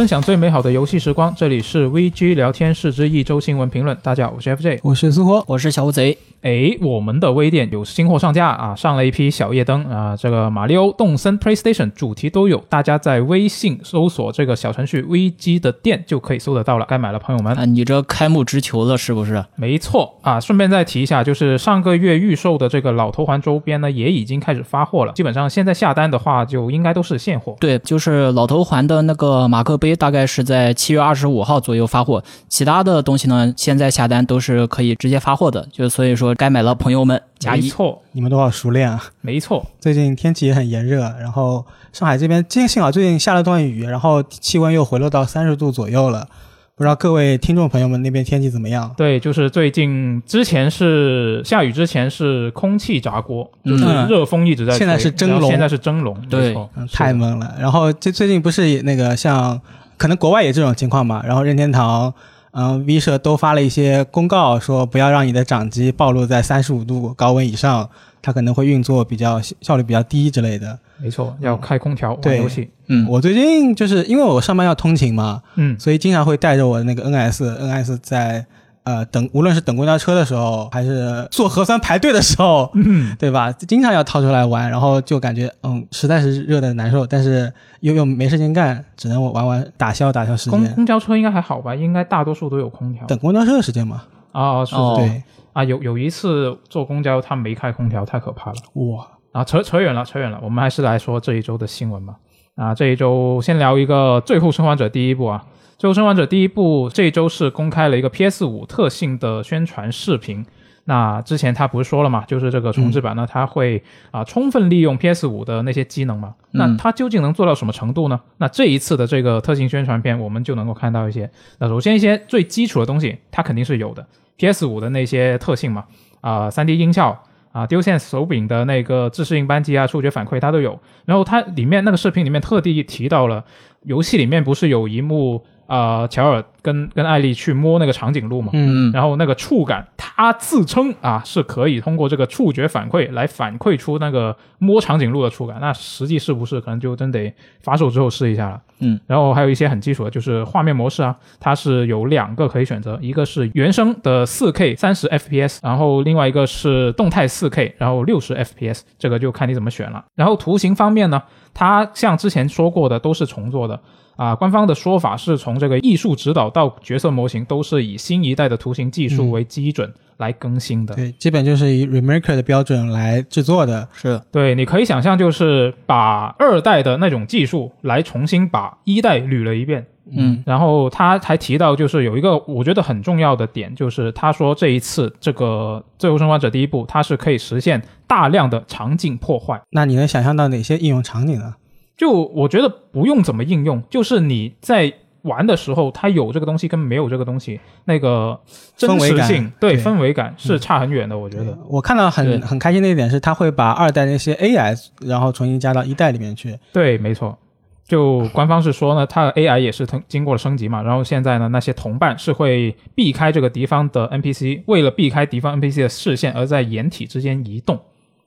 分享最美好的游戏时光，这里是 VG 聊天室之一周新闻评论。大家好，我是 FJ。我是苏活，我是小乌贼。哎，我们的微店有新货上架啊，上了一批小夜灯啊，这个马里奥、动森、PlayStation 主题都有，大家在微信搜索这个小程序 VG 的店就可以搜得到了。该买了，朋友们。啊，你这开幕之球了是不是？没错啊，顺便再提一下，就是上个月预售的这个老头环周边呢，也已经开始发货了。基本上现在下单的话，就应该都是现货。对，就是老头环的那个马克杯，大概是在七月二十五号左右发货。其他的东西呢，现在下单都是可以直接发货的。就所以说，该买了，朋友们。加一，没错，你们都好熟练啊！没错，最近天气也很炎热，然后上海这边今天幸好最近下了段雨，然后气温又回落到三十度左右了。不知道各位听众朋友们那边天气怎么样？对，就是最近之前是下雨之前是空气炸锅，就是热风一直在，现在是蒸笼，现在是蒸笼，对，太闷了。然后最最近不是那个像可能国外也这种情况嘛？然后任天堂。嗯，V 社都发了一些公告，说不要让你的掌机暴露在三十五度高温以上，它可能会运作比较效率比较低之类的。没错，要开空调玩游戏。嗯，我最近就是因为我上班要通勤嘛，嗯，所以经常会带着我的那个 NS，NS 在。呃，等无论是等公交车的时候，还是做核酸排队的时候，嗯，对吧？经常要掏出来玩，然后就感觉嗯，实在是热的难受，但是又又没事情干，只能玩玩打消打消时间。公公交车应该还好吧？应该大多数都有空调。等公交车的时间嘛？啊，是，对啊，有有一次坐公交，他没开空调，太可怕了。哇！啊，扯扯远了，扯远了，我们还是来说这一周的新闻吧。啊，这一周先聊一个《最后生还者》第一部啊。最后生还者第一部这周是公开了一个 PS 五特性的宣传视频。那之前他不是说了嘛，就是这个重置版呢，它会啊充分利用 PS 五的那些机能嘛。那它究竟能做到什么程度呢？那这一次的这个特性宣传片，我们就能够看到一些。那首先一些最基础的东西，它肯定是有的。PS 五的那些特性嘛，啊，3D 音效啊，DualSense 手柄的那个自适应扳机啊，触觉反馈它都有。然后它里面那个视频里面特地提到了，游戏里面不是有一幕。啊，乔尔跟跟艾丽去摸那个长颈鹿嘛，嗯，然后那个触感，他自称啊是可以通过这个触觉反馈来反馈出那个摸长颈鹿的触感，那实际是不是可能就真得发售之后试一下了，嗯，然后还有一些很基础的，就是画面模式啊，它是有两个可以选择，一个是原生的四 K 三十 FPS，然后另外一个是动态四 K，然后六十 FPS，这个就看你怎么选了。然后图形方面呢，它像之前说过的都是重做的。啊，官方的说法是从这个艺术指导到角色模型都是以新一代的图形技术为基准来更新的。对，基本就是以 Remaker 的标准来制作的。是对，你可以想象就是把二代的那种技术来重新把一代捋了一遍。嗯，然后他还提到，就是有一个我觉得很重要的点，就是他说这一次这个《最后生还者》第一部，它是可以实现大量的场景破坏。那你能想象到哪些应用场景呢？就我觉得不用怎么应用，就是你在玩的时候，它有这个东西跟没有这个东西，那个真实性对氛围感是差很远的。我觉得我看到很很开心的一点是，他会把二代那些 AI 然后重新加到一代里面去。对，没错。就官方是说呢，它的 AI 也是通经过了升级嘛，然后现在呢，那些同伴是会避开这个敌方的 NPC，为了避开敌方 NPC 的视线而在掩体之间移动。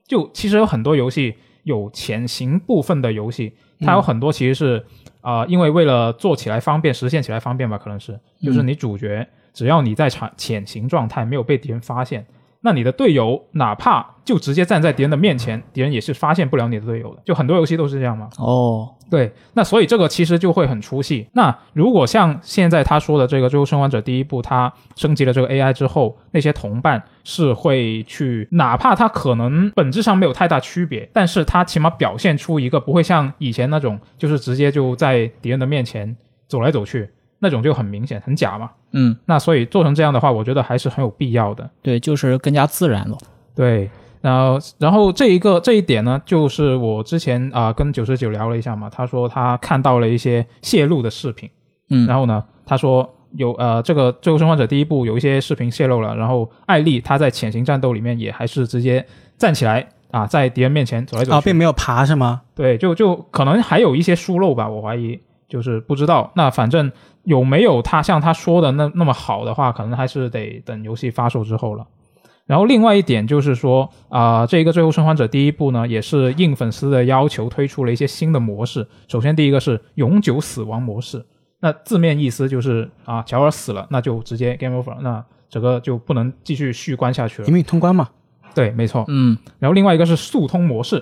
就其实有很多游戏。有潜行部分的游戏，它有很多其实是啊，因为为了做起来方便，实现起来方便吧，可能是就是你主角只要你在潜潜行状态，没有被敌人发现。那你的队友哪怕就直接站在敌人的面前，敌人也是发现不了你的队友的。就很多游戏都是这样嘛。哦，对，那所以这个其实就会很出戏。那如果像现在他说的这个《最后生还者》第一部，他升级了这个 AI 之后，那些同伴是会去，哪怕他可能本质上没有太大区别，但是他起码表现出一个不会像以前那种，就是直接就在敌人的面前走来走去。那种就很明显，很假嘛。嗯，那所以做成这样的话，我觉得还是很有必要的。对，就是更加自然了。对，然后然后这一个这一点呢，就是我之前啊跟九十九聊了一下嘛，他说他看到了一些泄露的视频。嗯，然后呢，他说有呃这个《最后生还者》第一部有一些视频泄露了，然后艾丽她在潜行战斗里面也还是直接站起来啊，在敌人面前走来走去，啊，并没有爬是吗？对，就就可能还有一些疏漏吧，我怀疑。就是不知道，那反正有没有他像他说的那那么好的话，可能还是得等游戏发售之后了。然后另外一点就是说，啊，这个《最后生还者》第一部呢，也是应粉丝的要求推出了一些新的模式。首先第一个是永久死亡模式，那字面意思就是啊，乔尔死了，那就直接 game over，那整个就不能继续续关下去了因为通关嘛。对，没错。嗯，然后另外一个是速通模式，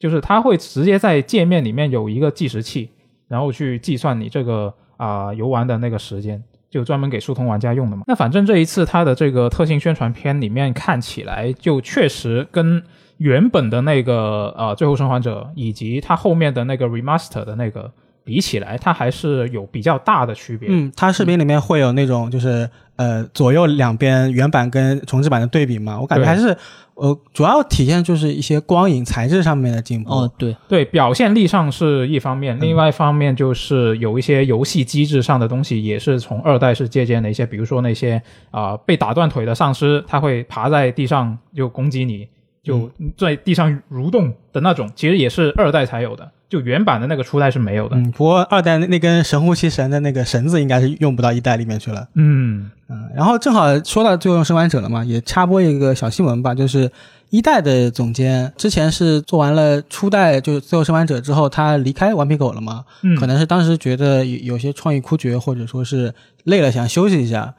就是它会直接在界面里面有一个计时器，然后去计算你这个啊、游玩的那个时间，就专门给速通玩家用的嘛。那反正这一次它的这个特性宣传片里面看起来就确实跟原本的那个呃《最后生还者》以及它后面的那个 remaster 的那个比起来，它还是有比较大的区别。嗯，它视频里面会有那种就是呃左右两边原版跟重置版的对比嘛，我感觉还是呃主要体现就是一些光影材质上面的进步。哦，对，对，表现力上是一方嗯。面，另外一方面就是有一些游戏机制上的东西也是从二代是借鉴的一些，比如说那些啊、被打断腿的丧尸，它会爬在地上就攻击你，就在地上蠕动的那种，其实也是二代才有的，就原版的那个初代是没有的。嗯，不过二代那那根神乎其神的那个绳子应该是用不到一代里面去了。嗯嗯，然后正好说到《最后生还者》了嘛，也插播一个小新闻吧，就是一代的总监之前是做完了初代就是《最后生还者》之后，他离开顽皮狗了嘛，嗯，可能是当时觉得有有些创意枯竭，或者说是累了想休息一下，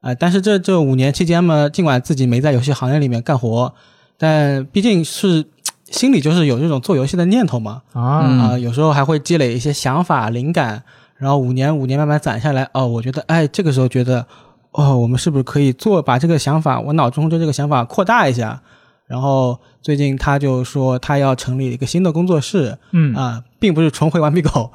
呃，但是这这五年期间嘛，尽管自己没在游戏行业里面干活，但毕竟是心里就是有这种做游戏的念头嘛，啊、有时候还会积累一些想法、灵感，然后五年五年慢慢攒下来，哦，我觉得，哎，这个时候觉得，哦，我们是不是可以做把这个想法，我脑中对这个想法扩大一下？然后最近他就说他要成立一个新的工作室，嗯。啊、并不是重回顽皮狗，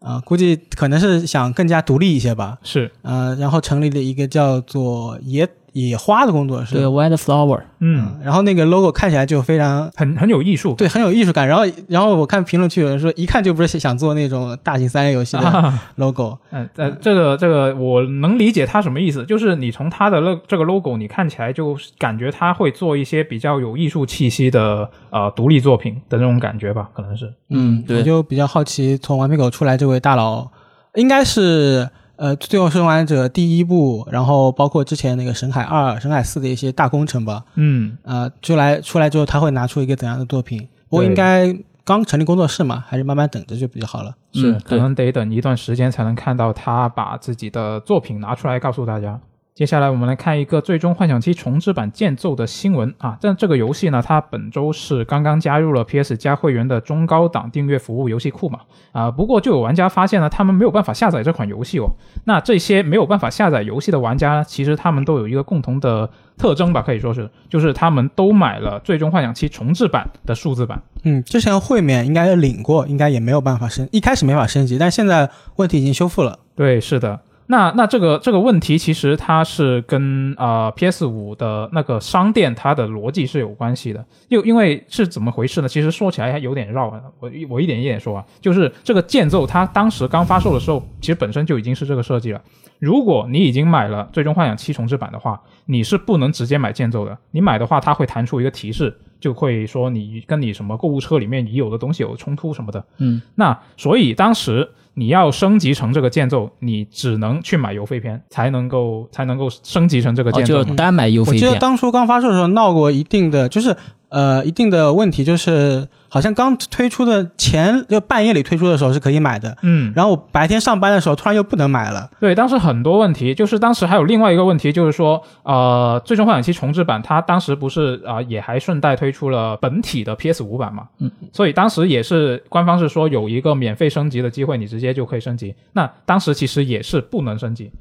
啊、估计可能是想更加独立一些吧，是。呃，然后成立了一个叫做野野花的工作室，对，White Flower，嗯，然后那个 logo 看起来就非常很很有艺术。对，很有艺术感。然后，然后我看评论区有人说，一看就不是想做那种大型三 A 游戏的啊 logo。嗯，呃，这个这个我能理解他什么意思，就是你从他的那这个 logo，你看起来就感觉他会做一些比较有艺术气息的呃独立作品的那种感觉吧，可能是。嗯，对我对，就比较好奇，从顽皮狗出来这位大佬，应该是呃《最后生还者》第一部，然后包括之前那个《神海二》《神海四》的一些大工程吧。嗯，呃，出来出来之后，他会拿出一个怎样的作品？不过应该刚成立工作室嘛，还是慢慢等着就比较好了。是，嗯可能得等一段时间才能看到他把自己的作品拿出来告诉大家。接下来我们来看一个《最终幻想七》重置版剑奏的新闻啊！但这个游戏呢，它本周是刚刚加入了 PS 加会员的中高档订阅服务游戏库嘛啊，不过就有玩家发现呢，他们没有办法下载这款游戏哦。那这些没有办法下载游戏的玩家，其实他们都有一个共同的特征吧，可以说是，就是他们都买了《最终幻想七》重置版的数字版。嗯，之前会免应该领过，应该也没有办法升，一开始没法升级，但现在问题已经修复了。对，是的。那那这个这个问题，其实它是跟呃 PS 五的那个商店它的逻辑是有关系的。又因为是怎么回事呢？其实说起来还有点绕啊。我一我一点一点说啊，就是这个剑奏它当时刚发售的时候，其实本身就已经是这个设计了。如果你已经买了《最终幻想七重置版》的话，你是不能直接买剑奏的。你买的话，它会弹出一个提示，就会说你跟你什么购物车里面已有的东西有冲突什么的。嗯，那所以当时你要升级成这个键奏，你只能去买邮费片才能够才能够升级成这个哦，剑奏。就单买邮我记得，当初刚发售的时候闹过一定的，就是呃一定的问题，就是好像刚推出的前就半夜里推出的时候是可以买的，嗯，然后我白天上班的时候突然又不能买了。对，当时很多问题，就是当时还有另外一个问题，就是说，呃，《最终幻想七重置版》它当时不是啊、也还顺带推出了本体的 PS 五版嘛，嗯，所以当时也是官方是说有一个免费升级的机会，你直接就可以升级。那当时其实也是不能升级，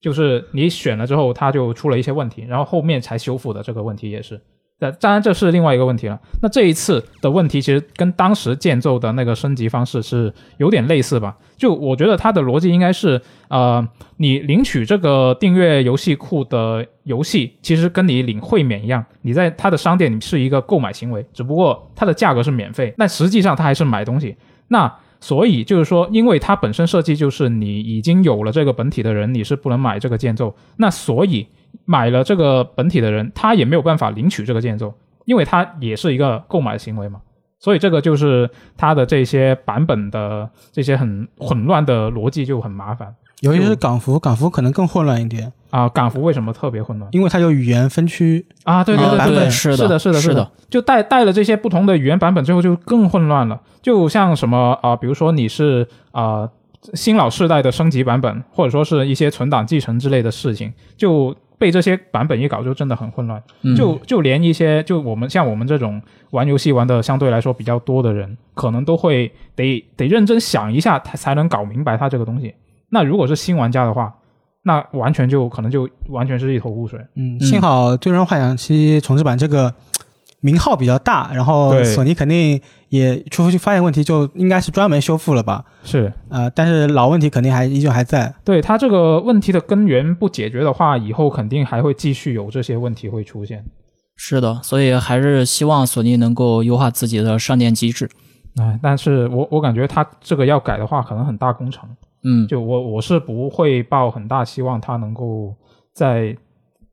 就是你选了之后，它就出了一些问题，然后后面才修复的这个问题也是。那当然这是另外一个问题了。那这一次的问题其实跟当时剑奏的那个升级方式是有点类似吧？就我觉得它的逻辑应该是，呃，你领取这个订阅游戏库的游戏，其实跟你领会免一样，你在它的商店里是一个购买行为，只不过它的价格是免费，但实际上它还是买东西。那所以就是说，因为它本身设计就是你已经有了这个本体的人，你是不能买这个剑奏。那所以买了这个本体的人，他也没有办法领取这个建奏，因为他也是一个购买行为嘛。所以这个就是它的这些版本的这些很混乱的逻辑就很麻烦尤其是港服，港服可能更混乱一点，啊。港服为什么特别混乱因为它有语言分区。啊？对对啊对对是的是的，是的，的是的，就带带了这些不同的语言版本之后，就更混乱了。就像什么啊、比如说你是啊、新老世代的升级版本，或者说是一些存档继承之类的事情，就被这些版本一搞，就真的很混乱。嗯就就连一些就我们像我们这种玩游戏玩的相对来说比较多的人，可能都会得得认真想一下，才才能搞明白它这个东西。那如果是新玩家的话，那完全就可能就完全是一头雾水。嗯，嗯幸好《最终幻想七》重置版这个名号比较大，然后索尼肯定也出去发现问题，就应该是专门修复了吧？是呃，但是老问题肯定还依旧还在。对它这个问题的根源不解决的话，以后肯定还会继续有这些问题会出现。是的，所以还是希望索尼能够优化自己的上电机制。哎，但是我我感觉它这个要改的话，可能很大工程。嗯，就我我是不会抱很大希望，它能够在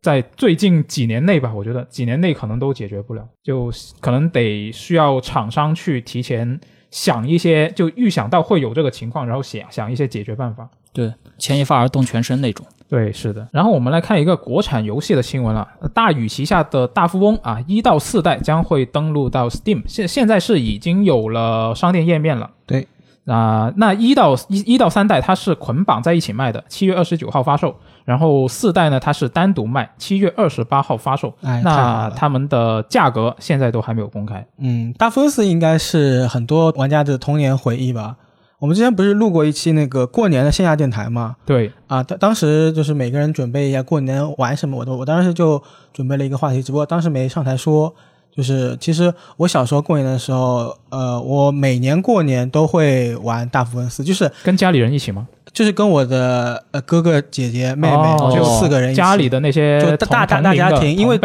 在最近几年内吧，我觉得几年内可能都解决不了，就可能得需要厂商去提前想一些，就预想到会有这个情况，然后想想一些解决办法。对，牵一发而动全身那种。对，是的。然后我们来看一个国产游戏的新闻了，呃大宇旗下的大富翁啊，一到四代将会登录到 Steam，现现在是已经有了商店页面了。对。啊、那一到一一到三代它是捆绑在一起卖的，七月二十九号发售。然后四代呢，它是单独卖，七月二十八号发售。哎。那他们的价格现在都还没有公开。嗯，大富翁四应该是很多玩家的童年回忆吧。我们之前不是录过一期那个过年的线下电台吗？对，啊，当当时就是每个人准备一下过年玩什么，我都我当时就准备了一个话题，只不过当时没上台说。就是其实我小时候过年的时候，呃，我每年过年都会玩大富翁四，就是跟家里人一起吗？就是跟我的呃哥哥姐姐妹妹、哦就四个人一起，家里的那些就同大大大家庭因为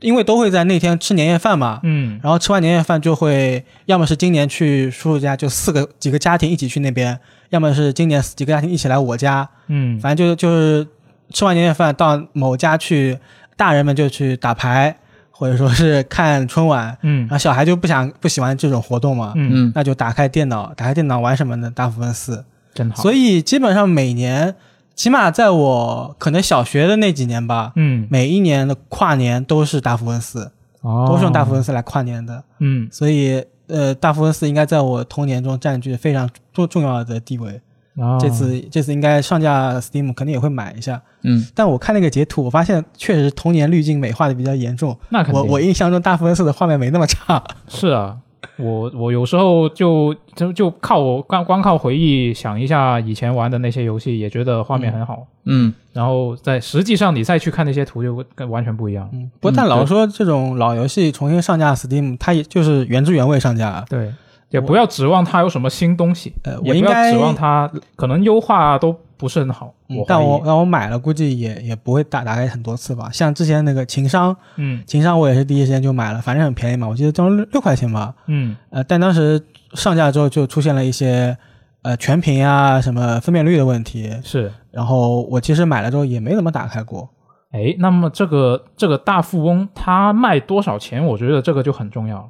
因为都会在那天吃年夜饭嘛，嗯，然后吃完年夜饭就会，要么是今年去叔叔家，就四个几个家庭一起去那边，要么是今年几个家庭一起来我家，嗯，反正就就是吃完年夜饭到某家去，大人们就去打牌，或者说是看春晚，嗯然后小孩就不想不喜欢这种活动嘛，嗯，嗯，那就打开电脑，打开电脑玩什么呢？大富翁四。真好。所以基本上每年，起码在我可能小学的那几年吧，嗯，每一年的跨年都是大富翁四，哦，都是用大富翁四来跨年的。嗯，所以呃，大富翁四应该在我童年中占据非常重重要的地位。哦这次这次应该上架 Steam，肯定也会买一下。嗯，但我看那个截图，我发现确实童年滤镜美化的比较严重。那肯定我我印象中大富翁四的画面没那么差。是啊，我我有时候就就就靠我光光靠回忆想一下以前玩的那些游戏，也觉得画面很好。嗯，然后在实际上你再去看那些图，就跟完全不一样。嗯，不过但老说这种老游戏重新上架 Steam，它也就是原汁原味上架。对，也不要指望它有什么新东西，呃，我也不要应该指望它可能优化都不是很好。嗯我但我让我买了，估计也也不会打打开很多次吧。像之前那个情商，嗯情商我也是第一时间就买了，反正很便宜嘛，我记得当时六六块钱吧。嗯呃，但当时上架之后就出现了一些呃全屏啊什么分辨率的问题，是。然后我其实买了之后也没怎么打开过。哎，那么这个这个大富翁它卖多少钱？我觉得这个就很重要了。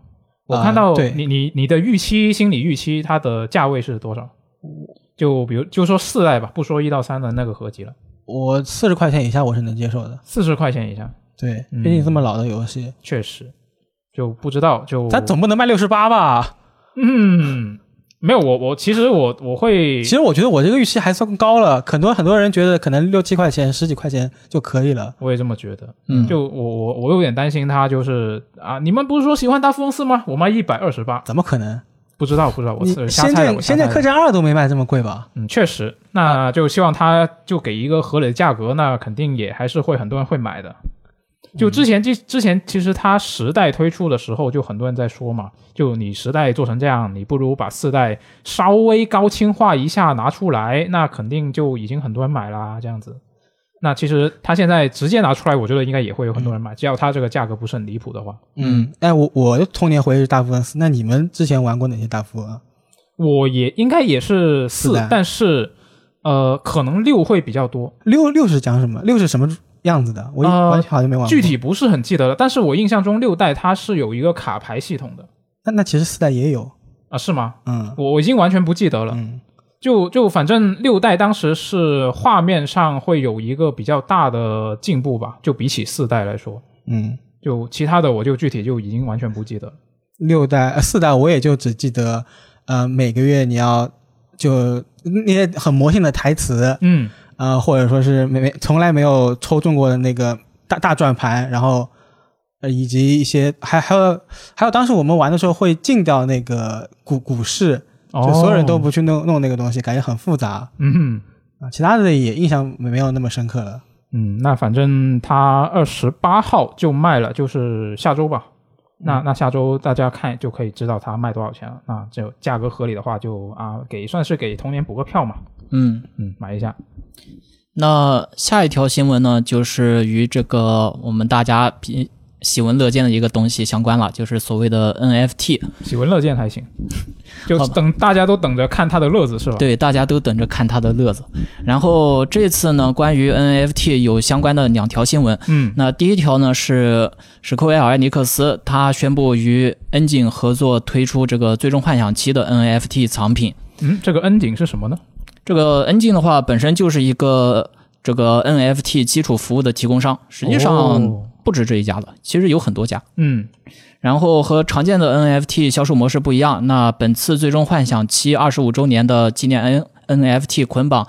我看到你你你的预期心理预期它的价位是多少？就比如就说四代吧，不说一到三的那个合集了，我四十块钱以下我是能接受的，四十块钱以下，对，嗯毕竟这么老的游戏，确实。就不知道就咱总不能卖六十八吧？嗯没有我我其实我我会其实我觉得我这个预期还算高了，很多很多人觉得可能六七块钱、十几块钱就可以了。我也这么觉得，嗯就我我我有点担心他就是啊，你们不是说喜欢大富翁四吗？我卖一百二十八，怎么可能？不知道不知道，我瞎仙猜的，我瞎剑仙剑客栈二都没卖这么贵吧？嗯，确实，那就希望他就给一个合理的价格，那肯定也还是会很多人会买的。就之前之之前，其实它十代推出的时候，就很多人在说嘛，就你十代做成这样，你不如把四代稍微高清化一下拿出来，那肯定就已经很多人买啦，这样子。那其实它现在直接拿出来，我觉得应该也会有很多人买，只要它这个价格不是很离谱的话。嗯，哎，我我的童年回忆是大富翁四，那你们之前玩过哪些大富翁啊？我也应该也是四但是呃，可能六会比较多。六六是讲什么？六是什么样子的？我呃完全好像没玩过。具体不是很记得了，但是我印象中六代它是有一个卡牌系统的那那其实四代也有，啊，是吗？嗯我我已经完全不记得了。嗯就就反正六代当时是画面上会有一个比较大的进步吧，就比起四代来说，嗯，就其他的我就具体就已经完全不记得了。六代、呃、四代我也就只记得，呃，每个月你要就那些很魔性的台词，嗯，呃，或者说是没没从来没有抽中过的那个大大转盘，然后呃以及一些还还有还有当时我们玩的时候会禁掉那个股股市，哦，就所有人都不去弄弄那个东西，感觉很复杂嗯啊。其他的也印象没有那么深刻了。嗯，那反正它二十八号就卖了，就是下周吧。那那下周大家看就可以知道它卖多少钱了。那就价格合理的话就，啊给算是给童年补个票嘛。嗯，嗯，买一下。那下一条新闻呢，就是与这个我们大家比喜闻乐见的一个东西相关了，就是所谓的 NFT。喜闻乐见还行，就等大家都等着看他的乐子是吧？对，大家都等着看他的乐子。然后这次呢，关于 NFT 有相关的两条新闻。嗯那第一条呢是史克威尔艾尼克斯，他宣布与 N 井合作推出这个《最终幻想七》的 NFT 藏品。嗯，这个 N 井是什么呢？这个 N 井的话，本身就是一个这个 NFT 基础服务的提供商，实际上哦不止这一家了，其实有很多家。嗯然后和常见的 NFT 销售模式不一样，那本次《最终幻想七》二十五周年的纪念 N NFT 捆绑，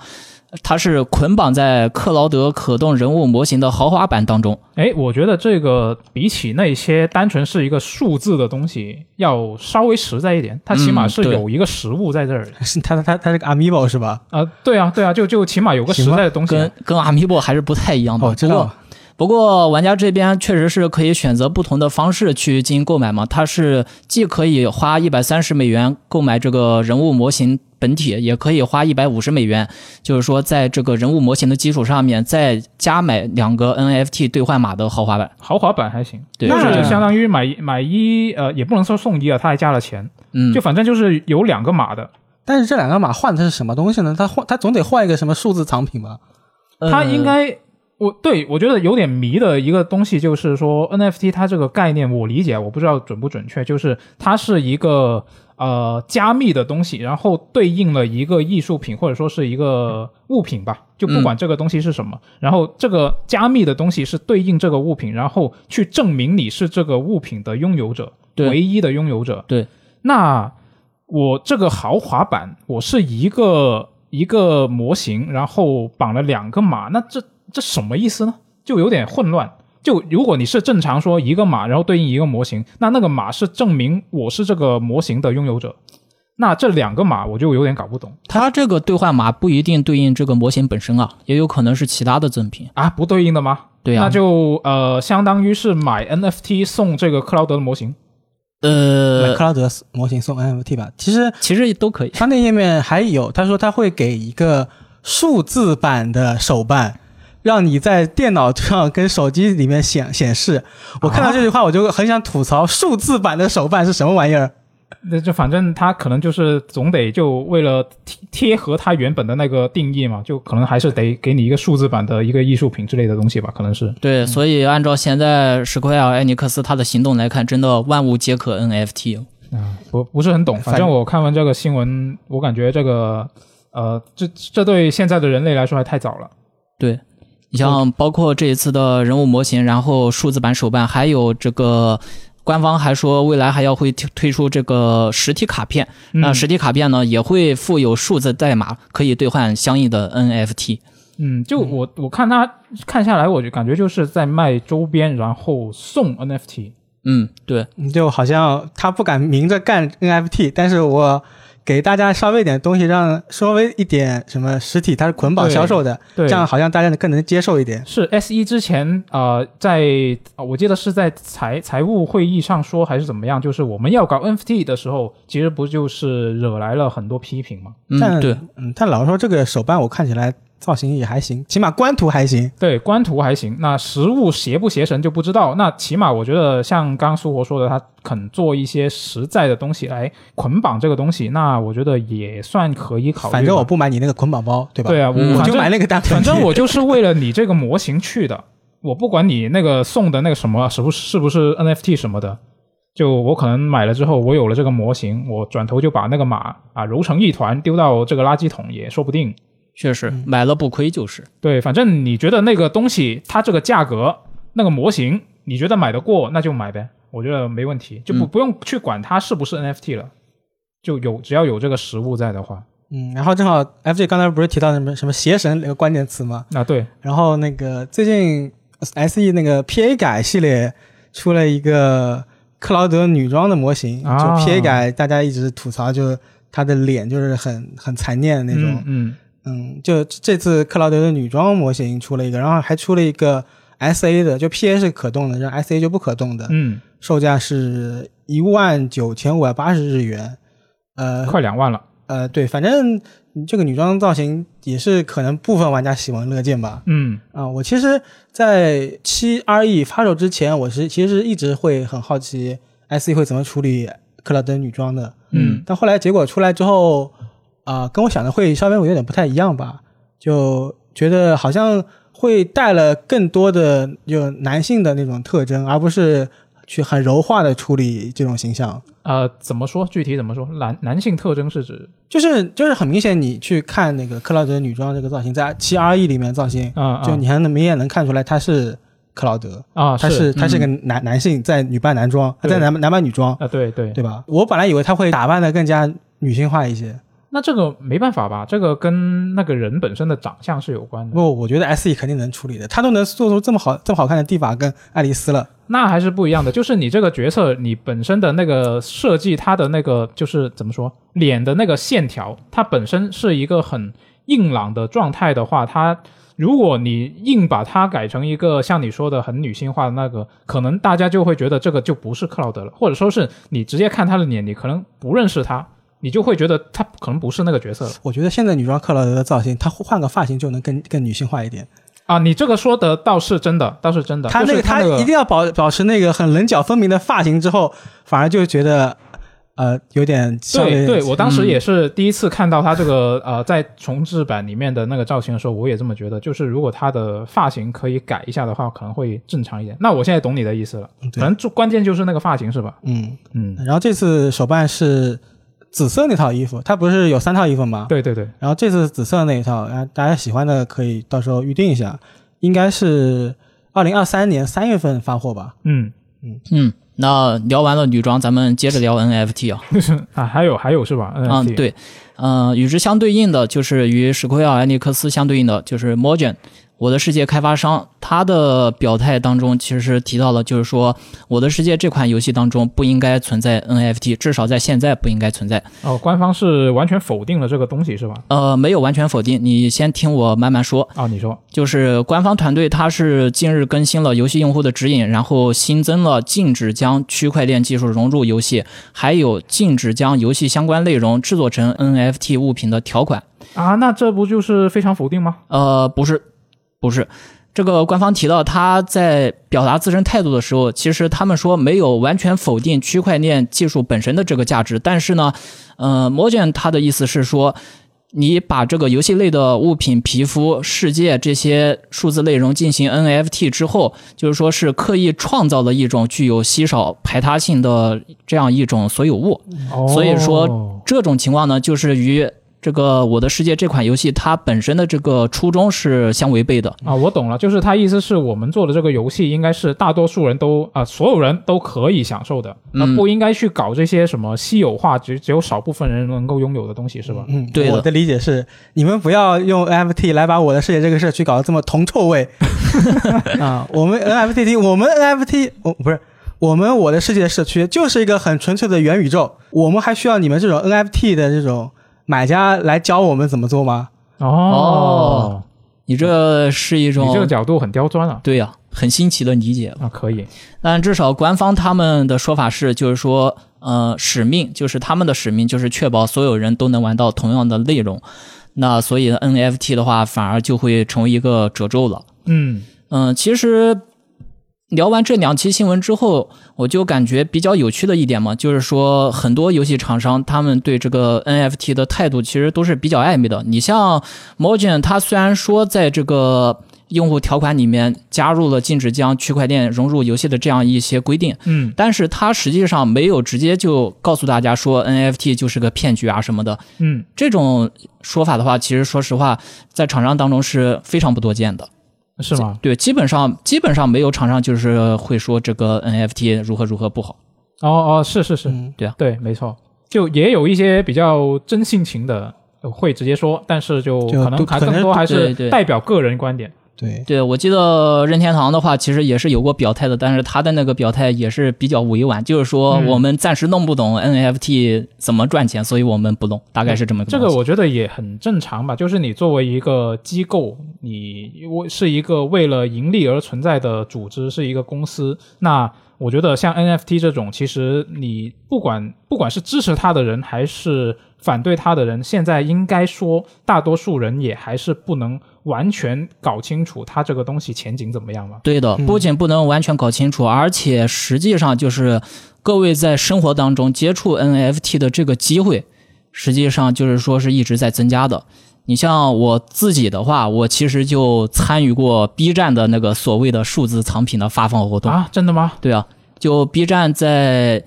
它是捆绑在克劳德可动人物模型的豪华版当中。哎，我觉得这个比起那些单纯是一个数字的东西，要稍微实在一点。它起码是有一个实物在这儿 它它它是个 Amiibo 是吧？啊、对啊，对啊，就就起码有个实在的东西。跟跟 Amiibo 还是不太一样的。哦，知道。不过玩家这边确实是可以选择不同的方式去进行购买嘛，它是既可以花一百三十美元购买这个人物模型本体，也可以花一百五十美元，就是说在这个人物模型的基础上面再加买两个 NFT 兑换码的豪华版。豪华版还行，对就相当于买买一，呃，也不能说送一啊，他还加了钱，嗯，就反正就是有两个码的。但是这两个码换的是什么东西呢？他换他总得换一个什么数字藏品吧？它应呃该，我对我觉得有点迷的一个东西就是说 NFT 它这个概念我理解，我不知道准不准确，就是它是一个呃加密的东西，然后对应了一个艺术品或者说是一个物品吧，就不管这个东西是什么，然后这个加密的东西是对应这个物品，然后去证明你是这个物品的拥有者，对。唯一的拥有者。对，那我这个豪华版，我是一个一个模型，然后绑了两个码，那这这什么意思呢？就有点混乱。就如果你是正常说一个码，然后对应一个模型，那那个码是证明我是这个模型的拥有者。那这两个码我就有点搞不懂它这个兑换码不一定对应这个模型本身啊，也有可能是其他的赠品。啊，不对应的吗？对啊那就呃，相当于是买 NFT 送这个克劳德的模型。买呃，克劳德模型送 NFT 吧。其实其实都可以。商店页面还有，他说他会给一个数字版的手办，让你在电脑上跟手机里面显显示。我看到这句话，我就很想吐槽，数字版的手办是什么玩意儿？那就反正他可能就是总得就为了贴贴合他原本的那个定义嘛，就可能还是得给你一个数字版的一个艺术品之类的东西吧，可能是。对，所以按照现在史克威尔艾尼克斯他的行动来看，真的万物皆可 NFT。啊，不不是很懂，反反正我看完这个新闻，我感觉这个呃，这这对现在的人类来说还太早了。对，你像包括这一次的人物模型，然后数字版手办，还有这个官方还说未来还要会推推出这个实体卡片，那嗯实体卡片呢也会附有数字代码，可以兑换相应的 NFT。嗯，就我我看他看下来，我就感觉就是在卖周边，然后送 NFT。嗯，对，就好像他不敢明着干 NFT，但是我给大家稍微一点东西，让稍微一点什么实体，它是捆绑销售的，对，这样好像大家更能接受一点。是 S 一之前呃，在呃我记得是在财财务会议上说还是怎么样，就是我们要搞 NFT 的时候，其实不就是惹来了很多批评吗？但嗯，对，嗯，但老实说，这个手办我看起来造型也还行，起码官图还行。对，官图还行，那实物邪不邪神就不知道。那起码我觉得像刚刚苏活说的，他肯做一些实在的东西来捆绑这个东西，那我觉得也算可以考虑。反正我不买你那个捆绑包，对吧？对啊，我就买那个单反正我就是为了你这个模型去的，我不管你那个送的那个什么是不是是不是 NFT 什么的，就我可能买了之后，我有了这个模型，我转头就把那个码啊揉成一团丢到这个垃圾桶也说不定。确实买了不亏就是。对，反正你觉得那个东西它这个价格那个模型，你觉得买得过，那就买呗，我觉得没问题，就不、嗯不用去管它是不是 NFT 了，就有只要有这个实物在的话，嗯，然后正好 FJ 刚才不是提到什么什么邪神那个关键词吗？啊，对，然后那个最近 SE 那个 PA 改系列出了一个克劳德女装的模型，啊就 PA 改大家一直吐槽，就她的脸就是很很残念的那种。嗯嗯，就这次克劳德的女装模型出了一个，然后还出了一个 SA 的，就 PA 是可动的，让 SA 就不可动的，嗯售价是一万九千五百八十日元。呃嗯，快两万了。呃，对，反正这个女装造型也是可能部分玩家喜闻乐见吧。嗯啊、我其实，在七 RE 发售之前，我是其实一直会很好奇 SE 会怎么处理克劳德女装的，嗯但后来结果出来之后，啊、跟我想的会稍微有点不太一样吧，就觉得好像会带了更多的就男性的那种特征，而不是去很柔化的处理这种形象。呃，怎么说？具体怎么说？男男性特征是指就是就是很明显，你去看那个克劳德女装这个造型，在七 RE 里面造型，啊就你还能明显能看出来他是克劳德。啊，他是他是个男、男性在女扮男装，对在男男扮女装，啊，对对对吧？我本来以为他会打扮的更加女性化一些，那这个没办法吧？这个跟那个人本身的长相是有关的。不，我觉得 S E 肯定能处理的，他都能做出这么好这么好看的蒂法跟爱丽丝了。那还是不一样的，就是你这个角色，你本身的那个设计，它的那个就是怎么说，脸的那个线条，它本身是一个很硬朗的状态的话，它如果你硬把它改成一个像你说的很女性化的那个，可能大家就会觉得这个就不是克劳德了，或者说是你直接看他的脸，你可能不认识他，你就会觉得他可能不是那个角色了我觉得现在女装克劳德的造型，她换个发型就能更更女性化一点。啊。你这个说的倒是真的，倒是真的，他那个她就是他那个一定要保保持那个很棱角分明的发型之后，反而就觉得呃有点对对，我当时嗯也是第一次看到他这个、呃，在重置版里面的那个造型的时候，我也这么觉得。就是如果他的发型可以改一下的话，可能会正常一点。那我现在懂你的意思了，对可能就关键就是那个发型是吧？嗯。嗯，然后这次手办是紫色那套衣服，它不是有三套衣服吗？对对对，然后这次紫色那一套，然后大家喜欢的可以到时候预定一下，应该是二零二三年三月份发货吧。嗯，嗯嗯，那聊完了女装，咱们接着聊 NFT 啊。啊，还有还有是吧？嗯，对，嗯、与之相对应的就是与史奎尔艾尼克斯相对应的就是 Mojang。我的世界开发商，他的表态当中其实提到了，就是说《我的世界》这款游戏当中不应该存在 NFT，至少在现在不应该存在。哦，官方是完全否定了这个东西是吧？呃，没有完全否定，你先听我慢慢说。啊，你说，就是官方团队他是近日更新了游戏用户的指引，然后新增了禁止将区块链技术融入游戏，还有禁止将游戏相关内容制作成 NFT 物品的条款。啊，那这不就是非常否定吗？呃，不是，不是。这个官方提到，他在表达自身态度的时候，其实他们说没有完全否定区块链技术本身的这个价值，但是呢，呃，Mojang 他的意思是说，你把这个游戏类的物品、皮肤、世界这些数字内容进行 NFT 之后，就是说是刻意创造了一种具有稀少排他性的这样一种所有物。哦，所以说这种情况呢，就是与这个《我的世界》这款游戏它本身的这个初衷是相违背的。啊，我懂了，就是他意思是我们做的这个游戏应该是大多数人都啊、所有人都可以享受的，那、嗯不应该去搞这些什么稀有化，只只有少部分人能够拥有的东西，是吧？嗯，对我的理解是，你们不要用 NFT 来把我的世界这个事儿去搞得这么铜臭味 啊！我们 NFT，我们 NFT，我不是我们我的世界社区就是一个很纯粹的元宇宙，我们还需要你们这种 NFT 的这种买家来教我们怎么做吗？哦哦，你这是一种你这个角度很刁钻啊！对呀、很新奇的理解。啊，可以，但至少官方他们的说法是，就是说，呃，使命就是他们的使命，就是确保所有人都能玩到同样的内容。那所以 NFT 的话，反而就会成为一个褶皱了。嗯嗯，其实聊完这两期新闻之后，我就感觉比较有趣的一点嘛，就是说很多游戏厂商他们对这个 NFT 的态度其实都是比较暧昧的。你像 Mojang，它虽然说在这个用户条款里面加入了禁止将区块链融入游戏的这样一些规定，嗯但是它实际上没有直接就告诉大家说 NFT 就是个骗局啊什么的。嗯，这种说法的话，其实说实话，在厂商当中是非常不多见的。是吗？对，基本上基本上没有厂商就是会说这个 NFT 如何如何不好。哦哦，是是是，嗯，对，没错，就也有一些比较真性情的呃会直接说，但是就就可能还都可能更多还是对对代表个人观点。对，对，我记得任天堂的话，其实也是有过表态的，但是他的那个表态也是比较委婉，就是说嗯。我们暂时弄不懂 NFT 怎么赚钱，所以我们不弄，大概是这么个这个我觉得也很正常吧，就是你作为一个机构，你为是一个为了盈利而存在的组织，是一个公司，那我觉得像 NFT 这种，其实你不管不管是支持他的人还是反对他的人，现在应该说大多数人也还是不能完全搞清楚他这个东西前景怎么样嘛。对的，嗯不仅不能完全搞清楚，而且实际上就是各位在生活当中接触 NFT 的这个机会，实际上就是说是一直在增加的。你像我自己的话，我其实就参与过 B 站的那个所谓的数字藏品的发放活动。啊，真的吗？对啊，就 B 站在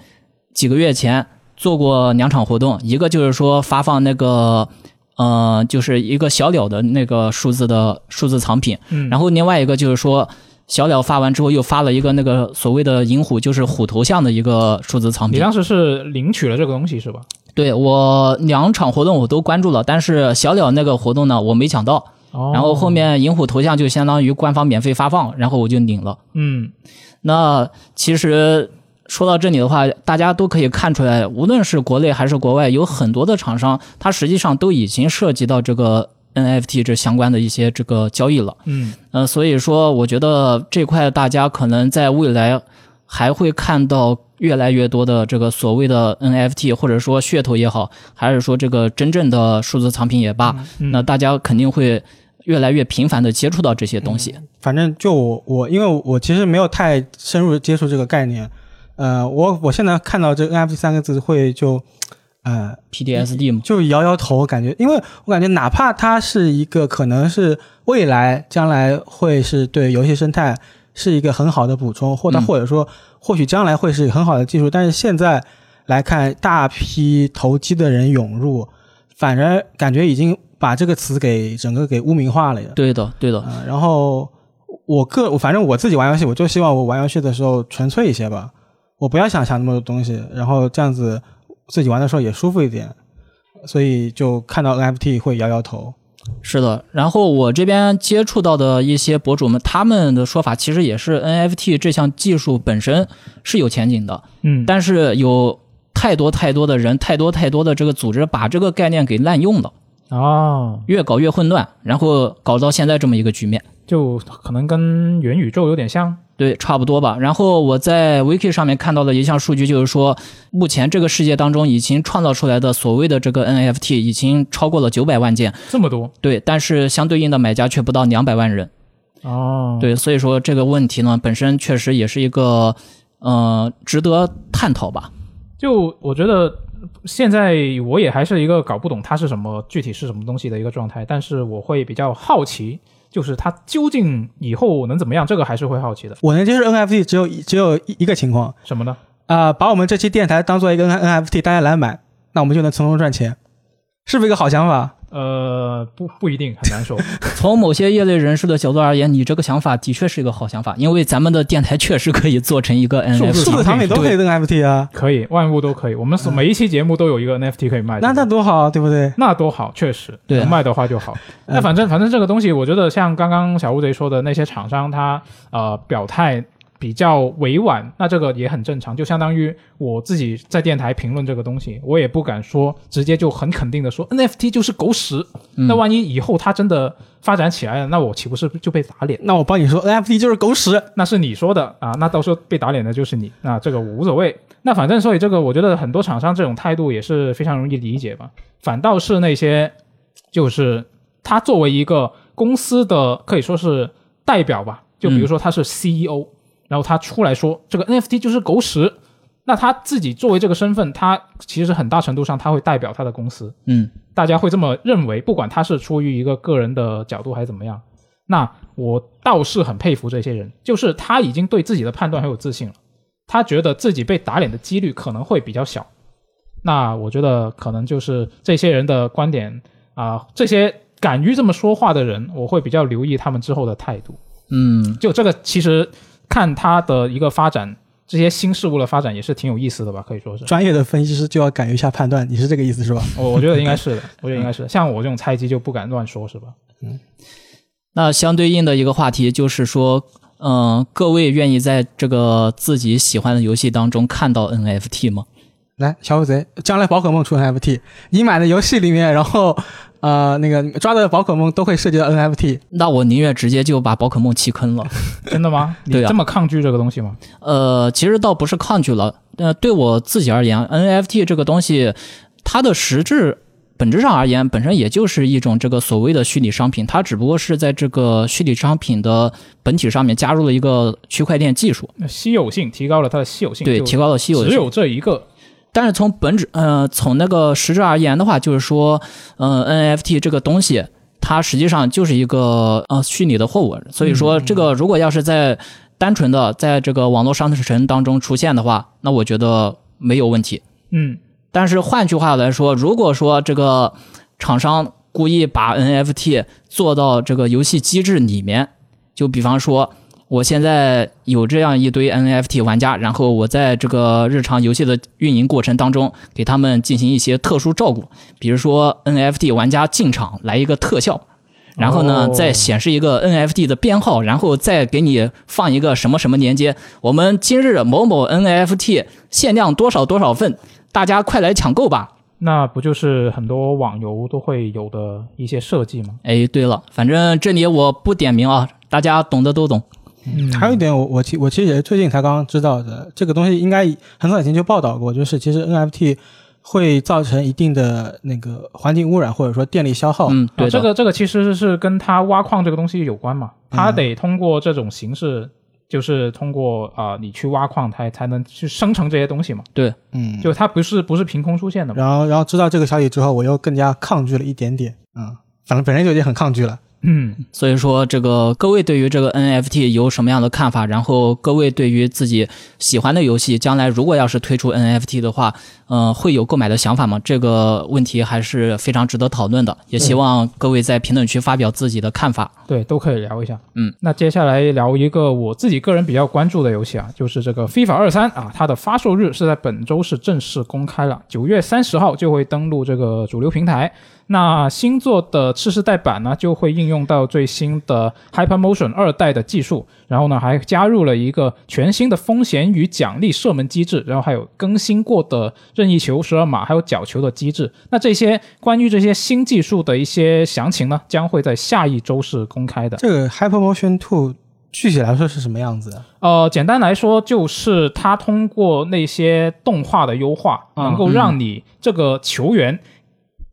几个月前做过两场活动，一个就是说发放那个，呃，就是一个小鸟的那个数字的数字藏品，嗯，然后另外一个就是说。小鸟发完之后，又发了一个那个所谓的银虎，就是虎头像的一个数字藏品。你当时是领取了这个东西是吧？对我两场活动我都关注了，但是小鸟那个活动呢，我没抢到。哦，然后后面银虎头像就相当于官方免费发放，然后我就领了。嗯那其实说到这里的话，大家都可以看出来，无论是国内还是国外，有很多的厂商，它实际上都已经涉及到这个 NFT 这相关的一些这个交易了。嗯呃，所以说，我觉得这块大家可能在未来还会看到越来越多的这个所谓的 NFT，或者说噱头也好，还是说这个真正的数字藏品也罢，嗯，那大家肯定会越来越频繁的接触到这些东西。反正就我我，因为我其实没有太深入接触这个概念，呃，我我现在看到这 NFT 三个字会就，呃，PDSD 嘛，就摇摇头，感觉，因为我感觉哪怕它是一个可能是未来将来会是对游戏生态是一个很好的补充，或它嗯或者说或许将来会是很好的技术，但是现在来看，大批投机的人涌入，反而感觉已经把这个词给整个给污名化了呀。对的，对的。呃，然后我个我反正我自己玩游戏，我就希望我玩游戏的时候纯粹一些吧，我不要想想那么多东西，然后这样子自己玩的时候也舒服一点，所以就看到 NFT 会摇摇头。是的，然后我这边接触到的一些博主们，他们的说法其实也是 NFT 这项技术本身是有前景的，嗯，但是有太多太多的人，太多太多的这个组织把这个概念给滥用了，哦，越搞越混乱，然后搞到现在这么一个局面。就可能跟元宇宙有点像。对，差不多吧。然后我在 Wiki 上面看到的一项数据，就是说，目前这个世界当中已经创造出来的所谓的这个 NFT 已经超过了九百万件，这么多对，但是相对应的买家却不到两百万人。哦，，对，所以说这个问题呢，本身确实也是一个呃值得探讨吧。就我觉得现在我也还是一个搞不懂它是什么具体是什么东西的一个状态，但是我会比较好奇，就是它究竟以后能怎么样，这个还是会好奇的。我能接受 NFT 只有一只有一一个情况什么呢？啊、把我们这期电台当做一个 N NFT，大家来买，那我们就能从中赚钱，是不是一个好想法？呃，不不一定，很难说。从某些业内人士的角度而言，你这个想法的确是一个好想法，因为咱们的电台确实可以做成一个 数 NFT。数字产品都可以 NFT 啊，可以，万物都可以。我们所每一期节目都有一个 NFT 可以卖，那那多好，对不对？那多好，确实，对啊能卖的话就好。嗯那反正反正这个东西，我觉得像刚刚小乌贼说的那些厂商，他呃表态比较委婉，那这个也很正常，就相当于我自己在电台评论这个东西，我也不敢说直接就很肯定的说 NFT 就是狗屎。嗯那万一以后它真的发展起来了，那我岂不是就被打脸？那我帮你说，NFT 就是狗屎。那是你说的啊，那到时候被打脸的就是你，那这个无所谓。那反正所以这个，我觉得很多厂商这种态度也是非常容易理解吧。反倒是那些，就是他作为一个公司的可以说是代表吧，就比如说他是 CEO，、然后他出来说这个 NFT 就是狗屎，那他自己作为这个身份，他其实很大程度上他会代表他的公司，嗯，大家会这么认为，不管他是出于一个个人的角度还是怎么样。那我倒是很佩服这些人，就是他已经对自己的判断很有自信了，他觉得自己被打脸的几率可能会比较小。那我觉得可能就是这些人的观点啊、这些敢于这么说话的人，我会比较留意他们之后的态度。嗯，就这个，其实看它的一个发展，这些新事物的发展也是挺有意思的吧，可以说是。专业的分析师就要敢于下判断，你是这个意思是吧？我 我觉得应该是的，我觉得应该是的。像我这种菜鸡就不敢乱说，是吧？嗯那相对应的一个话题就是说，嗯、各位愿意在这个自己喜欢的游戏当中看到 NFT 吗？来，小虎贼，将来宝可梦出 NFT，你买的游戏里面，然后呃那个抓的宝可梦都会涉及到 NFT。那我宁愿直接就把宝可梦弃坑了。真的吗？你这么抗拒这个东西吗？呃，其实倒不是抗拒了，呃，对我自己而言，NFT 这个东西，它的实质本质上而言，本身也就是一种这个所谓的虚拟商品，它只不过是在这个虚拟商品的本体上面加入了一个区块链技术，那稀有性提高了它的稀有性，对，提高了稀有性。只有这一个。但是从本质，呃，从那个实质而言的话，就是说，呃，NFT 这个东西，它实际上就是一个呃虚拟的货物，所以说这个如果要是在单纯的在这个网络商城当中出现的话，那我觉得没有问题。嗯，但是换句话来说，如果说这个厂商故意把 NFT 做到这个游戏机制里面，就比方说，我现在有这样一堆 NFT 玩家，然后我在这个日常游戏的运营过程当中，给他们进行一些特殊照顾，比如说 NFT 玩家进场来一个特效。然后呢哦，再显示一个 NFT 的编号，然后再给你放一个什么什么链接。我们今日某某 NFT 限量多少多少份，大家快来抢购吧！那不就是很多网游都会有的一些设计吗？哎，对了，反正这里我不点名啊，大家懂的都懂。嗯还有一点我，我其我其实也是最近才刚刚知道的，这个东西应该很早以前就报道过，就是其实 NFT 会造成一定的那个环境污染或者说电力消耗。嗯，对这个这个其实是跟它挖矿这个东西有关嘛，它得通过这种形式，就是通过啊、你去挖矿，它才能去生成这些东西嘛，对，嗯，就它不是不是凭空出现的嘛。然后然后知道这个消息之后，我又更加抗拒了一点点。嗯，反正本身就已经很抗拒了。嗯，所以说这个各位对于这个 NFT 有什么样的看法？然后各位对于自己喜欢的游戏，将来如果要是推出 NFT 的话，呃，会有购买的想法吗？这个问题还是非常值得讨论的，也希望各位在评论区发表自己的看法。对，都可以聊一下。嗯，那接下来聊一个我自己个人比较关注的游戏啊，就是这个 FIFA 二三啊，它的发售日是在本周是正式公开了，九月三十号就会登录这个主流平台。那新作的次世代版呢，就会应用到最新的 HyperMotion 二代的技术，然后呢，还加入了一个全新的风险与奖励射门机制，然后还有更新过的任意球、十二码还有角球的机制。那这些关于这些新技术的一些详情呢，将会在下一周是公开的。这个 HyperMotion Two 具体来说是什么样子的？呃，简单来说，就是它通过那些动画的优化，嗯能够让你这个球员，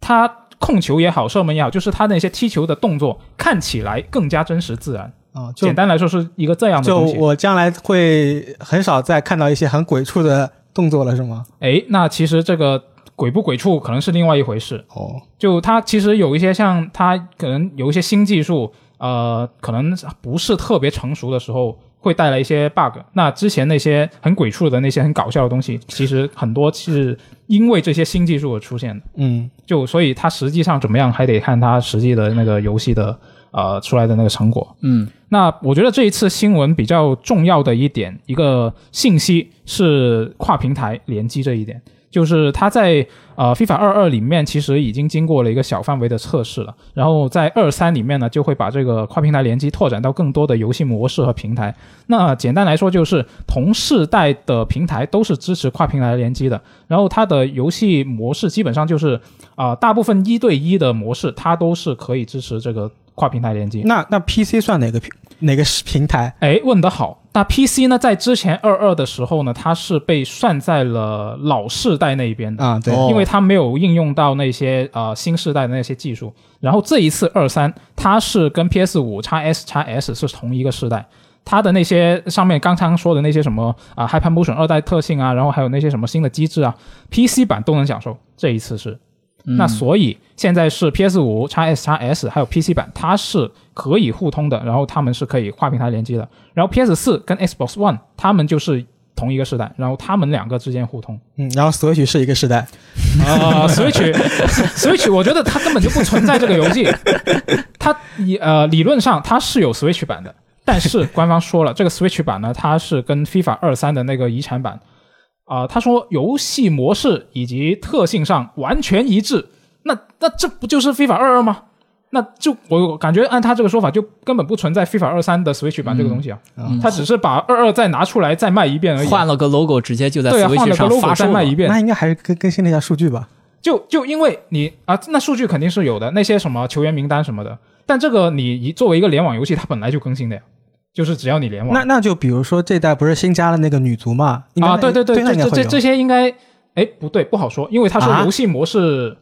他控球也好，射门也好，就是他那些踢球的动作看起来更加真实自然。啊、就简单来说，是一个这样的就东西。我将来会很少再看到一些很鬼畜的动作了，是吗？哎，那其实这个鬼不鬼畜可能是另外一回事。哦，就它其实有一些像它可能有一些新技术，呃，可能不是特别成熟的时候，会带来一些 bug。那之前那些很鬼畜的那些很搞笑的东西，其实很多是因为这些新技术而出现的。嗯，就所以它实际上怎么样，还得看它实际的那个游戏的呃出来的那个成果。嗯，那我觉得这一次新闻比较重要的一点，一个信息是跨平台联机这一点，就是它在呃 FIFA 二二里面其实已经经过了一个小范围的测试了，然后在二三里面呢就会把这个跨平台联机拓展到更多的游戏模式和平台。那简单来说就是同世代的平台都是支持跨平台联机的，然后它的游戏模式基本上就是啊、大部分一对一的模式它都是可以支持这个跨平台连接。那那 PC 算哪个平哪个平台？哎，问得好。那 PC 呢，在之前二二的时候呢，它是被算在了老世代那一边的，啊，对，哦因为它没有应用到那些呃新世代的那些技术。然后这一次二三，它是跟 PS 五 x S x S 是同一个世代。它的那些上面刚刚说的那些什么啊、HyperMotion 二代特性啊，然后还有那些什么新的机制啊，PC 版都能享受。这一次是，嗯那所以现在是 PS 五 x S x S 还有 PC 版，它是可以互通的，然后它们是可以跨平台联机的。然后 PS 四跟 Xbox One 它们就是同一个时代，然后它们两个之间互通。嗯，然后 Switch 是一个时代，啊、s w i t c h Switch，我觉得它根本就不存在这个游戏。它理呃理论上它是有 Switch 版的，但是官方说了，这个 Switch 版呢，它是跟 FIFA 二三的那个遗产版，啊、他说游戏模式以及特性上完全一致。那那这不就是 FIFA 二二吗？那就我感觉按他这个说法，就根本不存在 FIFA 二三的 Switch 版这个东西啊，嗯他只是把二二再拿出来再卖一遍而已。换了个 logo，直接就在对啊，换 Switch 了个上 logo 发售了再卖一。遍。那应该还是更更新了一下数据吧？就就因为你啊，那数据肯定是有的，那些什么球员名单什么的，但这个你一作为一个联网游戏，它本来就更新的呀，就是只要你联网。那那就比如说这代不是新加了那个女足嘛？啊，对对对，这这这这些应该，哎，不对，不好说，因为他说啊游戏模式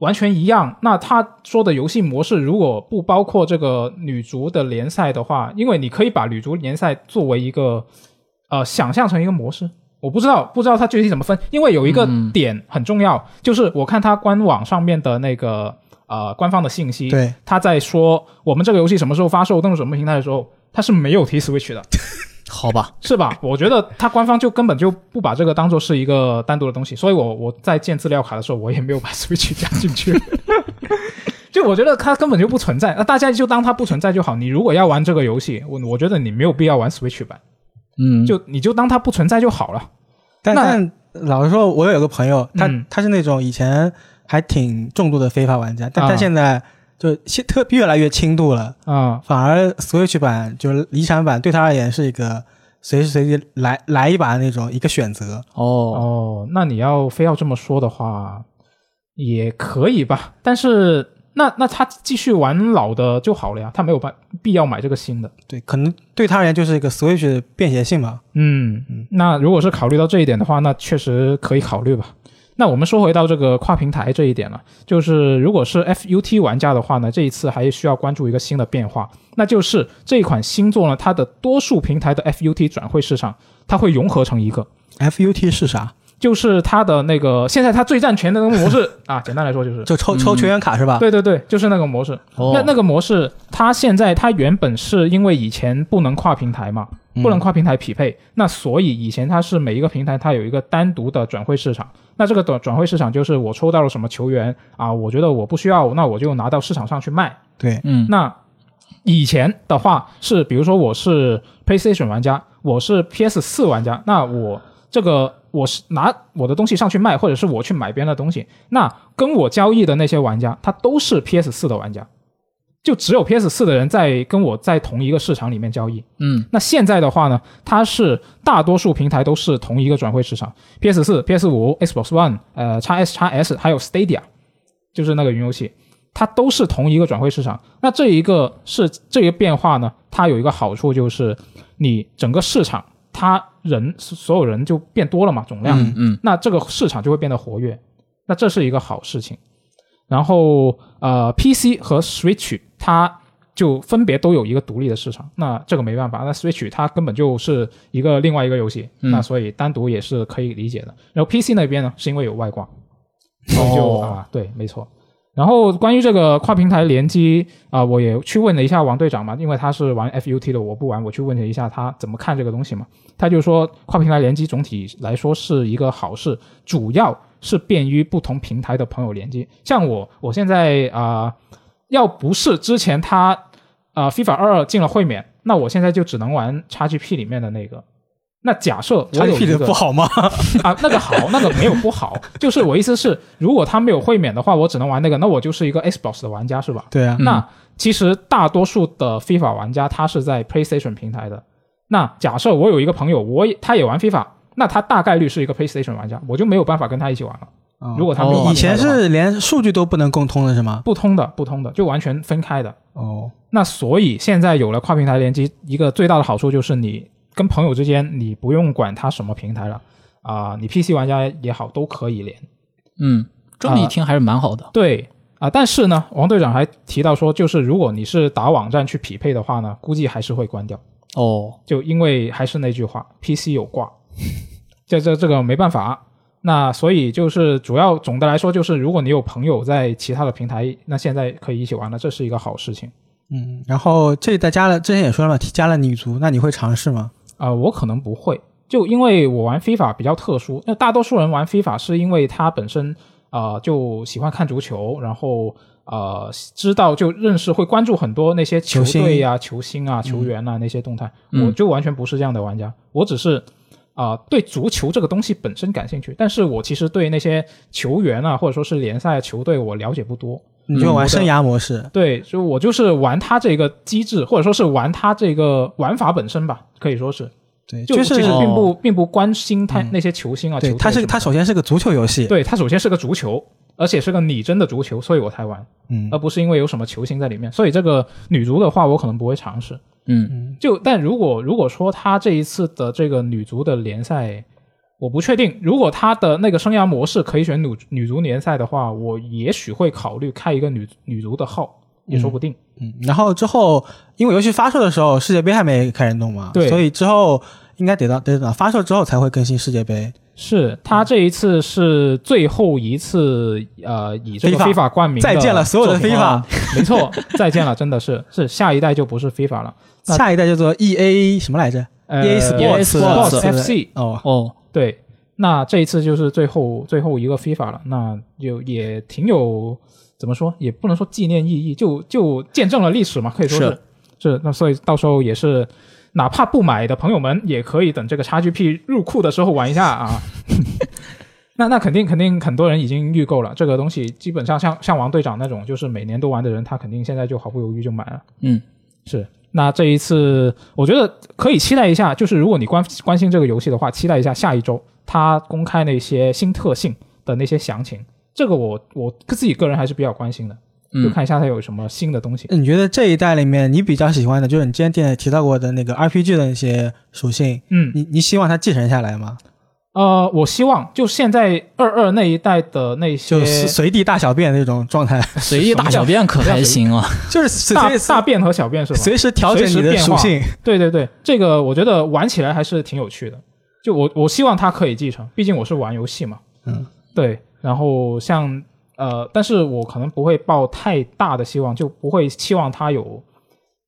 完全一样。那他说的游戏模式如果不包括这个女足的联赛的话，因为你可以把女足联赛作为一个呃想象成一个模式。我不知道，不知道它具体怎么分，因为有一个嗯点很重要，就是我看它官网上面的那个呃官方的信息，对他在说我们这个游戏什么时候发售、登陆什么平台的时候，它是没有提 Switch 的。好吧，是吧？我觉得它官方就根本就不把这个当做是一个单独的东西，所以我我在建资料卡的时候，我也没有把 Switch 加进去。就我觉得它根本就不存在，那大家就当它不存在就好。你如果要玩这个游戏，我我觉得你没有必要玩 Switch 版，嗯，就你就当它不存在就好了。那但但老实说，我有个朋友，他、嗯他是那种以前还挺重度的非法玩家，但啊他现在就现特越来越轻度了，啊、反而 Switch 版就是离产版对他而言是一个随时随地来来一把的那种一个选择。哦，哦，那你要非要这么说的话，也可以吧。但是那那他继续玩老的就好了呀，他没有办必要买这个新的。对，可能对他而言就是一个 Switch 的便携性吧。嗯，那如果是考虑到这一点的话，那确实可以考虑吧。那我们说回到这个跨平台这一点了，就是如果是 FUT 玩家的话呢，这一次还需要关注一个新的变化，那就是这一款新作呢，它的多数平台的 FUT 转会市场，它会融合成一个，FUT 是啥？就是它的那个现在它最占全的那个模式 啊，简单来说就是就抽抽球员卡是吧？对对对，就是那个模式。哦那那个模式，它现在它原本是因为以前不能跨平台嘛，嗯不能跨平台匹配，那所以以前它是每一个平台它有一个单独的转会市场。那这个转转会市场就是我抽到了什么球员啊，我觉得我不需要，那我就拿到市场上去卖。对，嗯，那以前的话是，比如说我是 PlayStation 玩家，我是 PS 四玩家，那我这个我是拿我的东西上去卖，或者是我去买别人的东西，那跟我交易的那些玩家，他都是 PS 四的玩家，就只有 PS 四的人在跟我在同一个市场里面交易。嗯，那现在的话呢，它是大多数平台都是同一个转会市场，PS 四、PS 五、Xbox One、呃 x S、x S 还有 Stadia，就是那个云游戏，它都是同一个转会市场。那这一个是这个变化呢，它有一个好处就是你整个市场它人所有人就变多了嘛，总量，嗯嗯，那这个市场就会变得活跃，那这是一个好事情。然后呃，PC 和 Switch 它就分别都有一个独立的市场，那这个没办法，那 Switch 它根本就是一个另外一个游戏，嗯那所以单独也是可以理解的。然后 PC 那边呢，是因为有外挂，所以就、哦啊，对，没错。然后关于这个跨平台联机啊、我也去问了一下王队长嘛，因为他是玩 FUT 的，我不玩，我去问了一下他怎么看这个东西嘛。他就说跨平台联机总体来说是一个好事，主要是便于不同平台的朋友联机。像我，我现在啊、要不是之前他啊、FIFA 二进了会免，那我现在就只能玩 XGP 里面的那个。那假设我有一个不好吗？啊，那个好，那个没有不好，就是我意思是，如果他没有会免的话，我只能玩那个，那我就是一个 Xbox 的玩家是吧？对啊，嗯那其实大多数的 FIFA 玩家他是在 PlayStation 平台的。那假设我有一个朋友，我也他也玩 FIFA，那他大概率是一个 PlayStation 玩家，我就没有办法跟他一起玩了。哦如果他没有哦以前是连数据都不能共通的是吗？不通的，不通的，就完全分开的。哦，那所以现在有了跨平台联机，一个最大的好处就是你跟朋友之间，你不用管他什么平台了啊、你 PC 玩家也好都可以连。嗯，这么一听还是蛮好的。对啊，但是呢，王队长还提到说，就是如果你是打网站去匹配的话呢，估计还是会关掉，哦，就因为还是那句话，PC 有挂，这这这个没办法。那所以就是主要总的来说，就是如果你有朋友在其他的平台，那现在可以一起玩了，这是一个好事情嗯，然后这一代加了，之前也说了嘛，加了女足，那你会尝试吗？啊、我可能不会，就因为我玩 FIFA 比较特殊，那大多数人玩 FIFA 是因为他本身啊、呃就喜欢看足球，然后呃知道就认识会关注很多那些球队呀、球星啊、球员啊、那些动态，嗯我就完全不是这样的玩家，我只是。啊、对足球这个东西本身感兴趣，但是我其实对那些球员啊，或者说是联赛球队，我了解不多。你就玩生涯模式，对，就我就是玩它这个机制，或者说是玩它这个玩法本身吧，可以说是，对，就就是其实并不、哦。并不关心他嗯。那些球星啊，对，它是它首先是个足球游戏，对它首先是个足球，而且是个拟真的足球，所以我才玩，嗯。而不是因为有什么球星在里面。所以这个女足的话，我可能不会尝试。嗯。就但如果如果说他这一次的这个女足的联赛，我不确定，如果他的那个生涯模式可以选女女足联赛的话，我也许会考虑开一个女女足的号，也说不定。嗯，然后之后因为游戏发售的时候世界杯还没开始弄嘛，对所以之后应该得到得到发售之后才会更新世界杯。是他这一次是最后一次，呃，以这个非法冠名再见了所有的非法啊没错，再见了，真的是是下一代就不是非法了。下一代叫做 E A 什么来着呃 EA Sports Sports Sports FC 哦，哦，对，那这一次就是最后最后一个 FIFA 了，那就也挺有怎么说，也不能说纪念意义，就就见证了历史嘛，可以说是是是那所以到时候也是。哪怕不买的朋友们，也可以等这个 XGP 入库的时候玩一下啊。那那肯定肯定很多人已经预购了这个东西，基本上像像王队长那种，就是每年都玩的人，他肯定现在就毫不犹豫就买了。嗯，是。那这一次，我觉得可以期待一下，就是如果你关关心这个游戏的话，期待一下下一周它公开那些新特性的那些详情。这个我我自己个人还是比较关心的，就嗯看一下它有什么新的东西。你觉得这一代里面你比较喜欢的，就是你之前店里提到过的那个 RPG 的那些属性，嗯，你你希望它继承下来吗？呃，我希望就现在二二那一代的那些就随随地大小便那种状态，随意大小便可还行啊。就是随大随大便和小便是吧？随时调整你的属性。对对对，这个我觉得玩起来还是挺有趣的。就我我希望它可以继承，毕竟我是玩游戏嘛。嗯，对。然后像呃，但是我可能不会抱太大的希望，就不会期望它有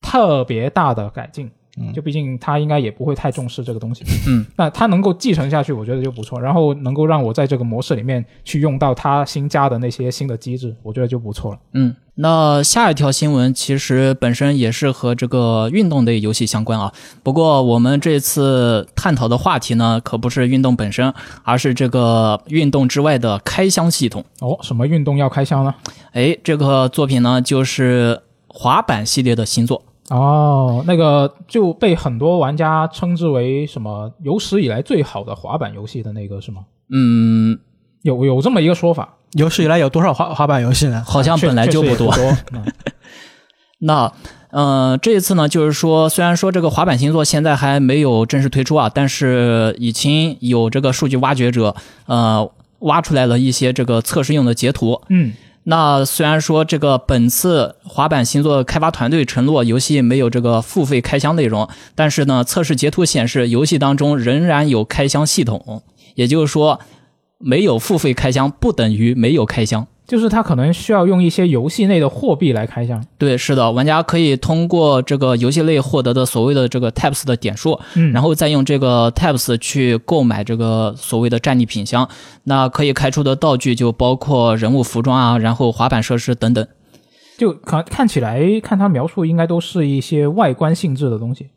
特别大的改进。嗯就毕竟他应该也不会太重视这个东西。嗯，那他能够继承下去，我觉得就不错。然后能够让我在这个模式里面去用到他新加的那些新的机制，我觉得就不错了。嗯，那下一条新闻其实本身也是和这个运动类游戏相关啊。不过我们这次探讨的话题呢，可不是运动本身，而是这个运动之外的开箱系统。哦，什么运动要开箱呢？哎，这个作品呢，就是滑板系列的新作。哦，那个就被很多玩家称之为什么有史以来最好的滑板游戏的那个是吗？嗯，有有这么一个说法，有史以来有多少滑滑板游戏呢？好像本来就不多。那呃，这一次呢，就是说，虽然说这个滑板星座现在还没有正式推出啊，但是已经有这个数据挖掘者呃挖出来了一些这个测试用的截图。嗯，那虽然说这个本次滑板星座开发团队承诺游戏没有这个付费开箱内容，但是呢，测试截图显示游戏当中仍然有开箱系统，也就是说，没有付费开箱不等于没有开箱。就是它可能需要用一些游戏内的货币来开箱。对，是的，玩家可以通过这个游戏内获得的所谓的这个 TAPS 的点数，嗯，然后再用这个 TAPS 去购买这个所谓的战利品箱。那可以开出的道具就包括人物服装啊，然后滑板设施等等。就看看起来看它描述应该都是一些外观性质的东西。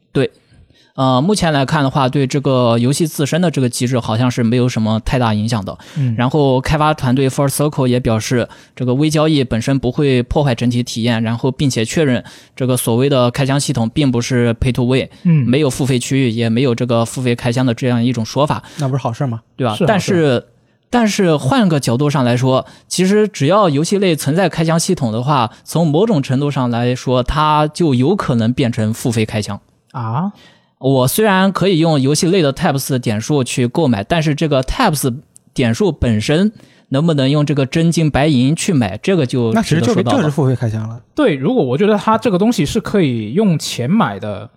呃，目前来看的话，对这个游戏自身的这个机制好像是没有什么太大影响的。嗯，然后开发团队 First Circle 也表示，这个微交易本身不会破坏整体体验，然后并且确认这个所谓的开箱系统并不是 Pay to Win，嗯，没有付费区域，也没有这个付费开箱的这样一种说法，那不是好事吗？对吧？但是。但是换个角度上来说，其实只要游戏内存在开箱系统的话，从某种程度上来说，它就有可能变成付费开箱。啊，我虽然可以用游戏类的 TAPS 点数去购买，但是这个 TAPS 点数本身能不能用这个真金白银去买，这个就那其实就值得说到了。就是付费开箱了。对，如果我觉得它这个东西是可以用钱买的，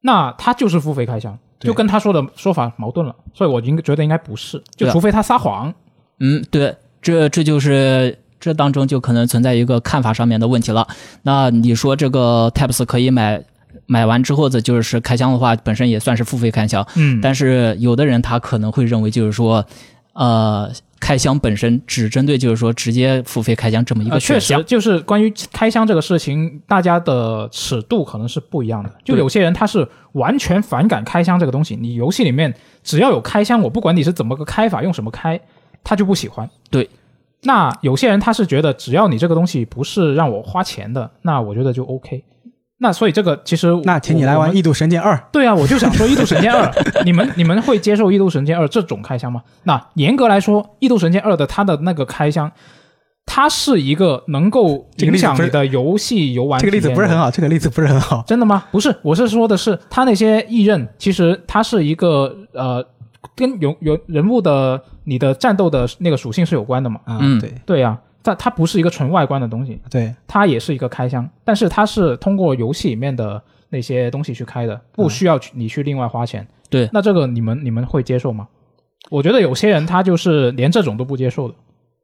那它就是付费开箱，就跟他说的说法矛盾了。所以我应该觉得应该不是，就除非他撒谎。嗯，对，这这就是这当中就可能存在一个看法上面的问题了。那你说这个 TAPS 可以买，买完之后的就是开箱的话，本身也算是付费开箱，嗯，但是有的人他可能会认为就是说，呃，开箱本身，只针对就是说直接付费开箱这么一呃个选项。确实，就是关于开箱这个事情，大家的尺度可能是不一样的。就有些人他是完全反感开箱这个东西，你游戏里面只要有开箱，我不管你是怎么个开法，用什么开，他就不喜欢。对。那有些人他是觉得，只要你这个东西不是让我花钱的，那我觉得就 OK。那所以这个其实那请你来玩《异度神剑二》。对啊，我就想说《异度神剑二》，你们你们会接受《异度神剑二》这种开箱吗？那严格来说，《异度神剑二》的它的那个开箱，它是一个能够影响你的游戏游玩。这个例子不是很。好，这个例子不是很好。真的吗？不是，我是说的是，它那些异刃，其实它是一个呃，跟有有人物的你的战斗的那个属性是有关的嘛？啊，嗯对对呀、但它不是一个纯外观的东西，对，它也是一个开箱，但是它是通过游戏里面的那些东西去开的，不需要去你去另外花钱。对那这个你们你们会接受吗？我觉得有些人他就是连这种都不接受的，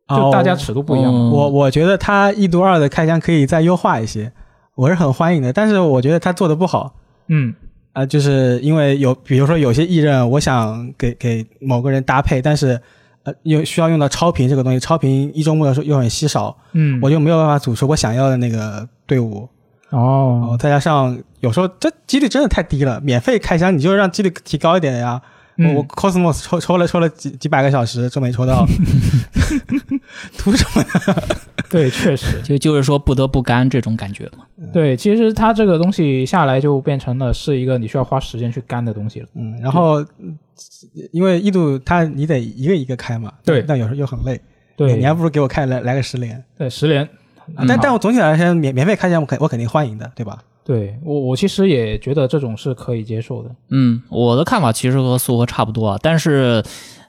就大家哦尺度不一样我我觉得它《异度二》的开箱可以再优化一些，我是很欢迎的。但是我觉得他做的不好嗯啊、就是因为有，比如说有些艺人，我想给给某个人搭配，但是呃，用需要用到超频这个东西，超频一周目的时候又很稀少，嗯，我就没有办法组出我想要的那个队伍。哦哦，再加上有时候这几率真的太低了，免费开箱你就让几率提高一点呀。我嗯我 Cosmos 抽抽了抽了几几百个小时，都没抽到，图什么呀？对，确实就就是说不得不干这种感觉嘛。对，其实它这个东西下来就变成了是一个你需要花时间去干的东西了。嗯，然后嗯因为一度它你得一个一个开嘛，对但有时候又很累。对，你还不如给我开来来个十连。对十连，啊但但我总体来说，免免费开箱我肯我肯定欢迎的，对吧？对我我其实也觉得这种是可以接受的。嗯，我的看法其实和苏和差不多，啊，但是，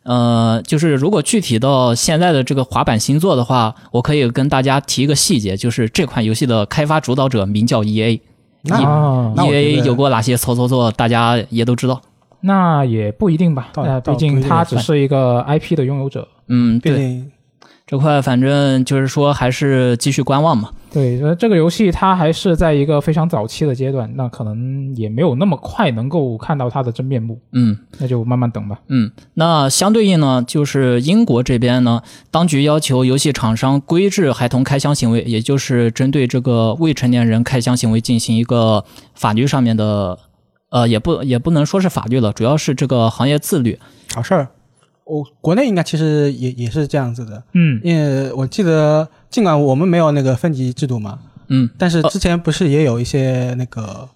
呃，就是如果具体到现在的这个滑板新作的话，我可以跟大家提一个细节，就是这款游戏的开发主导者名叫 E A。那啊，那我觉 E A 有过哪些操作作，大家也都知道。那也不一定吧，毕竟他只是一个 IP 的拥有者。嗯，对，毕竟这块反正就是说还是继续观望嘛。对，呃，这个游戏它还是在一个非常早期的阶段，那可能也没有那么快能够看到它的真面目，嗯那就慢慢等吧。嗯，那相对应呢，就是英国这边呢，当局要求游戏厂商规制孩童开箱行为，也就是针对这个未成年人开箱行为进行一个法律上面的，呃，也不也不能说是法律了，主要是这个行业自律。啥事儿。我、国内应该其实也也是这样子的，嗯，因为我记得尽管我们没有那个分级制度嘛，嗯，但是之前不是也有一些那个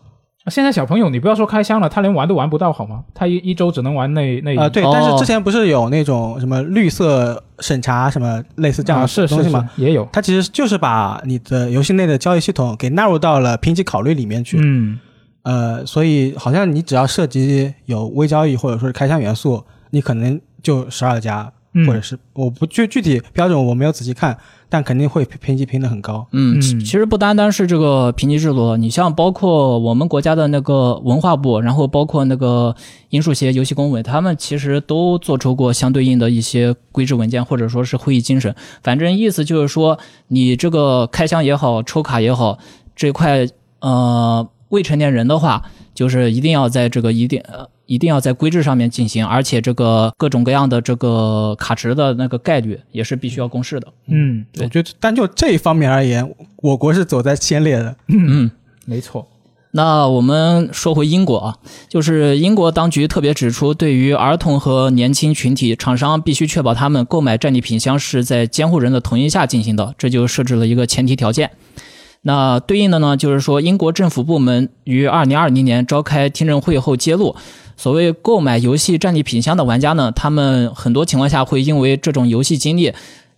现在小朋友你不要说开箱了，他连玩都玩不到好吗？他一一周只能玩那那啊、对，哦但是之前不是有那种什么绿色审查什么类似这样啊的是是是东西吗？也有，它其实就是把你的游戏内的交易系统给纳入到了评级考虑里面去。嗯。呃，所以好像你只要涉及有微交易或者说是开箱元素，你可能就十二家，嗯，或者是我不具具体标准我没有仔细看，但肯定会评级评的很高。嗯，其实不单单是这个评级制度，你像包括我们国家的那个文化部，然后包括那个英数协游戏工委，他们其实都做出过相对应的一些规制文件，或者说是会议精神。反正意思就是说，你这个开箱也好，抽卡也好，这块呃未成年人的话，就是一定要在这个一定呃。一定要在规制上面进行，而且这个各种各样的这个卡池的那个概率也是必须要公示的。嗯对我觉得单就这一方面而言，我国是走在先列的。嗯，没错，那我们说回英国啊，就是英国当局特别指出，对于儿童和年轻群体，厂商必须确保他们购买战利品箱是在监护人的同意下进行的，这就设置了一个前提条件。那对应的呢，就是说英国政府部门于二零二零年召开听证会后揭露，所谓购买游戏战利品箱的玩家呢，他们很多情况下会因为这种游戏经历，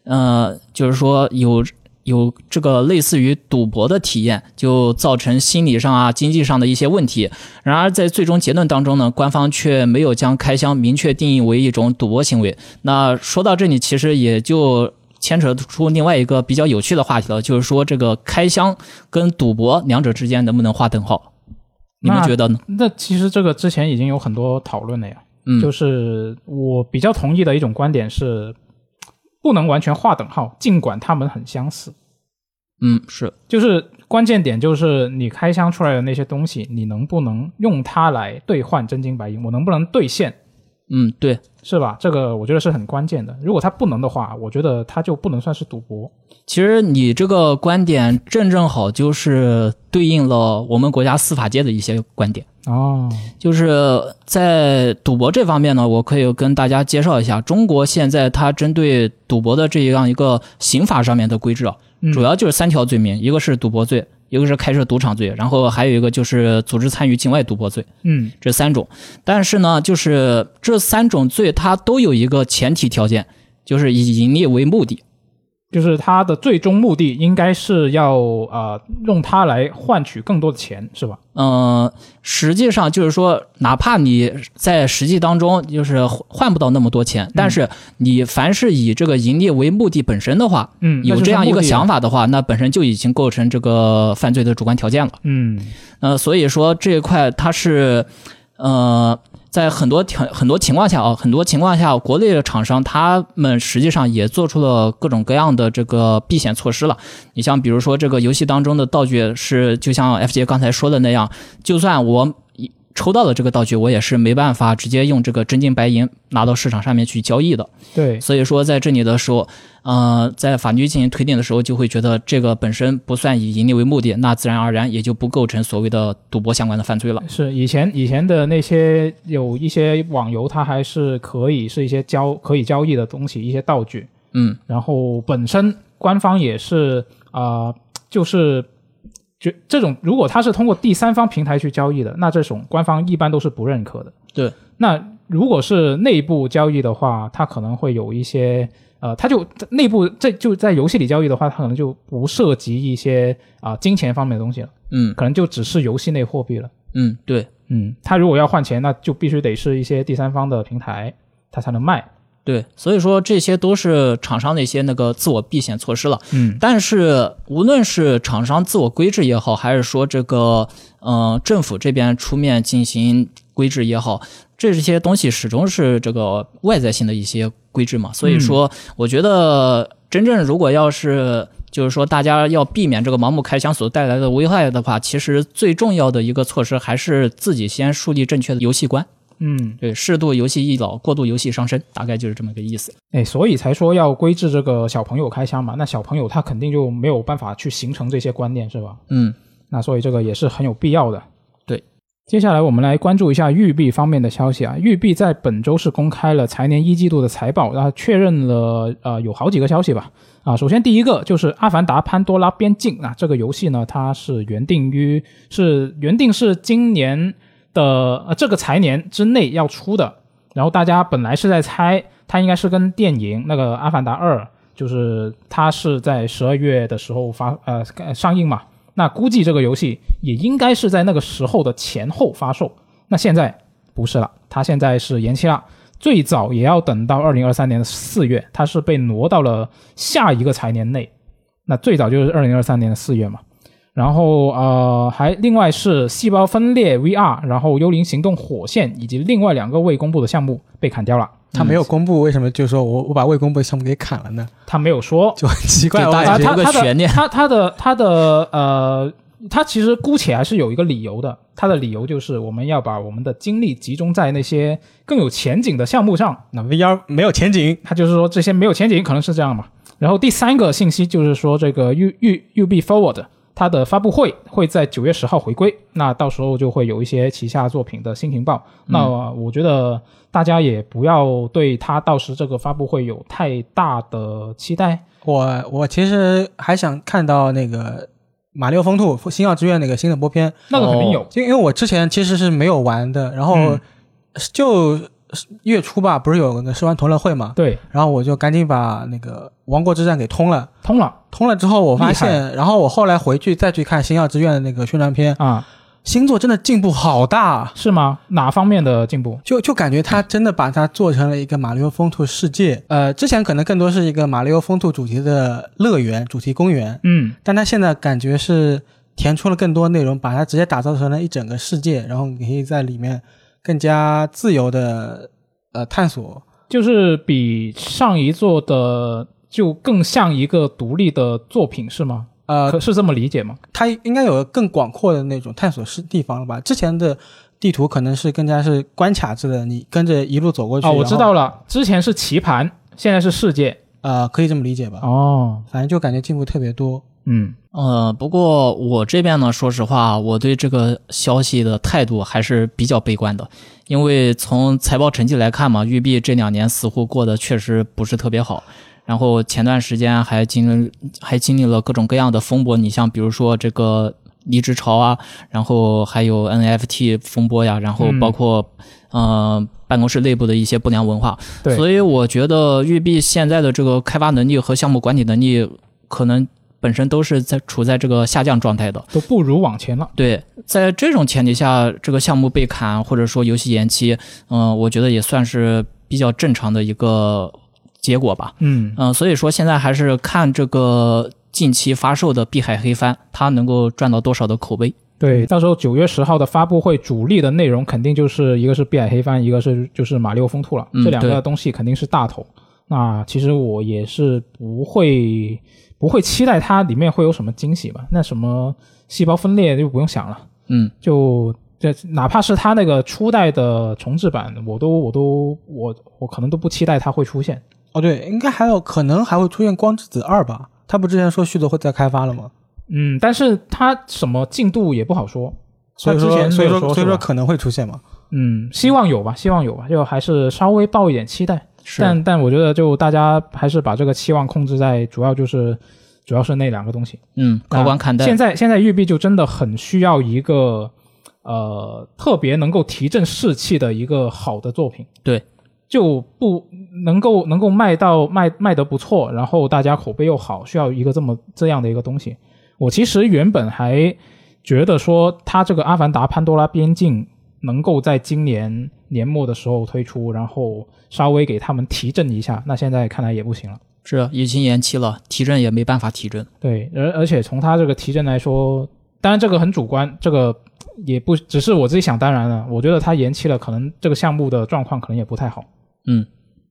呃，就是说有有这个类似于赌博的体验，就造成心理上啊、经济上的一些问题。然而在最终结论当中呢，官方却没有将开箱明确定义为一种赌博行为。那说到这里，其实也就牵扯出另外一个比较有趣的话题了，就是说这个开箱跟赌博两者之间能不能划等号？你们觉得呢？那其实这个之前已经有很多讨论了呀。嗯，就是我比较同意的一种观点是，不能完全划等号，尽管它们很相似。嗯是就是关键点就是你开箱出来的那些东西，你能不能用它来兑换真金白银？我能不能兑现？嗯，对，是吧？这个我觉得是很关键的。如果他不能的话，我觉得他就不能算是赌博。其实你这个观点正正好就是对应了我们国家司法界的一些观点。哦，就是在赌博这方面呢，我可以跟大家介绍一下，中国现在它针对赌博的这样一个刑法上面的规制啊，嗯主要就是三条罪名，一个是赌博罪，一个是开设赌场罪，然后还有一个就是组织参与境外赌博罪，嗯这三种。但是呢，就是这三种罪它都有一个前提条件，就是以盈利为目的。就是它的最终目的应该是要呃用它来换取更多的钱，是吧？嗯，实际上就是说，哪怕你在实际当中就是换不到那么多钱，但是你凡是以这个盈利为目的本身的话，嗯，有这样一个想法。法的话，那本身就已经构成这个犯罪的主观条件了。嗯呃，所以说这一块它是，呃，在很多条很多情况下啊，很多情况下，国内的厂商他们实际上也做出了各种各样的这个避险措施了。你像比如说这个游戏当中的道具是，就像 FJ 刚才说的那样，就算我抽到的这个道具，我也是没办法直接用这个真金白银拿到市场上面去交易的。对，所以说在这里的时候，呃，在法律进行推定的时候，就会觉得这个本身不算以盈利为目的，那自然而然也就不构成所谓的赌博相关的犯罪了。是以前以前的那些有一些网游，它还是可以是一些交可以交易的东西，一些道具。嗯，然后本身官方也是啊、呃就是就这种，如果它是通过第三方平台去交易的，那这种官方一般都是不认可的。对，那如果是内部交易的话，它可能会有一些呃，它就内部这就在游戏里交易的话，它可能就不涉及一些啊、金钱方面的东西了，嗯可能就只是游戏内货币了。嗯，对嗯，它如果要换钱，那就必须得是一些第三方的平台，它才能卖。对，所以说这些都是厂商的一些那个自我避险措施了。嗯但是无论是厂商自我规制也好，还是说这个呃政府这边出面进行规制也好，这些东西始终是这个外在性的一些规制嘛。所以说，我觉得真正如果要是就是说大家要避免这个盲目开枪所带来的危害的话，其实最重要的一个措施还是自己先树立正确的游戏观。嗯，对，适度游戏易老，过度游戏伤身，大概就是这么个意思。哎，所以才说要规制这个小朋友开枪嘛。那小朋友他肯定就没有办法去形成这些观念，是吧？嗯，那所以这个也是很有必要的。对，接下来我们来关注一下育碧方面的消息啊。育碧在本周是公开了财年一季度的财报，然后确认了呃有好几个消息吧。啊，首先第一个就是《阿凡达：潘多拉边境》啊，这个游戏呢，它是原定于是原定是今年的呃这个财年之内要出的，然后大家本来是在猜它应该是跟电影那个《阿凡达二》，就是它是在十二月的时候发呃上映嘛，那估计这个游戏也应该是在那个时候的前后发售。那现在不是了，它现在是延期了，最早也要等到二零二三年的四月，它是被挪到了下一个财年内。那最早就是二零二三年的四月嘛。然后呃，还另外是细胞分裂 VR，然后幽灵行动火线以及另外两个未公布的项目被砍掉了。他没有公布，为什么就说我我把未公布的项目给砍了呢？他没有说，就很奇怪。给大家感觉啊，他他的留个悬念他他的他的呃，他其实姑且还是有一个理由的。他的理由就是我们要把我们的精力集中在那些更有前景的项目上。那 VR 没有前景，他就是说这些没有前景，可能是这样嘛。然后第三个信息就是说，这个 U U U B Forward 它的发布会会在九月十号回归，那到时候就会有一些旗下作品的新情报。那我觉得大家也不要对它到时这个发布会有太大的期待。我我其实还想看到那个马里奥风兔星耀之愿那个新的播片，那个肯定有，就因为我之前其实是没有玩的，然后嗯。就月初吧，不是有那个试玩同乐会嘛，对，然后我就赶紧把那个王国之战给通了。通了通了之后，我发现，然后我后来回去再去看《星耀之愿》的那个宣传片，啊，星座真的进步好大，是吗？哪方面的进步？就就感觉他真的把它做成了一个马里奥风兔世界。呃，之前可能更多是一个马里奥风兔主题的乐园、主题公园，嗯，但他现在感觉是填充了更多内容，把它直接打造成了一整个世界，然后你可以在里面更加自由的呃探索。就是比上一座的就更像一个独立的作品，是吗？呃，可是这么理解吗？它应该有更广阔的那种探索是地方了吧？之前的地图可能是更加是关卡制的，你跟着一路走过去。哦，我知道了，之前是棋盘，现在是世界。呃，可以这么理解吧？哦，反正就感觉进步特别多。嗯，呃，不过我这边呢，说实话，我对这个消息的态度还是比较悲观的，因为从财报成绩来看嘛，育碧这两年似乎过得确实不是特别好。然后前段时间还经历还经历了各种各样的风波，你像比如说这个离职潮啊，然后还有 NFT 风波呀，然后包括、呃办公室内部的一些不良文化，对，所以我觉得育碧现在的这个开发能力和项目管理能力，可能本身都是在处在这个下降状态的。都不如往前了。对，在这种前提下，这个项目被砍或者说游戏延期，嗯、我觉得也算是比较正常的一个结果吧。嗯，嗯、所以说现在还是看这个近期发售的《碧海黑帆》，它能够赚到多少的口碑。对，到时候九月十号的发布会主力的内容肯定就是一个是碧海黑帆，一个是就是马里奥风兔了，嗯这两个东西肯定是大头。那其实我也是不会不会期待它里面会有什么惊喜吧？那什么细胞分裂就不用想了，嗯，就这哪怕是它那个初代的重置版，我都我都我我可能都不期待它会出现。哦，对，应该还有可能还会出现《光之子二》吧？他不之前说续作会再开发了吗？嗯，但是它什么进度也不好说，所以说，之前所以说，所以说可能会出现嘛？嗯，希望有吧，希望有吧，就还是稍微抱一点期待。是但但我觉得就大家还是把这个期望控制在主要就是主要是那两个东西。嗯，客观看待。现在现在育碧就真的很需要一个呃特别能够提振士气的一个好的作品。对，就不能够能够卖到卖卖得不错，然后大家口碑又好，需要一个这么这样的一个东西。我其实原本还觉得说，它这个《阿凡达：潘多拉边境》能够在今年年末的时候推出，然后稍微给他们提振一下。那现在看来也不行了。是已经延期了，提振也没办法提振。对，而而且从它这个提振来说，当然这个很主观，这个也不只是我自己想当然了。我觉得它延期了，可能这个项目的状况可能也不太好。嗯，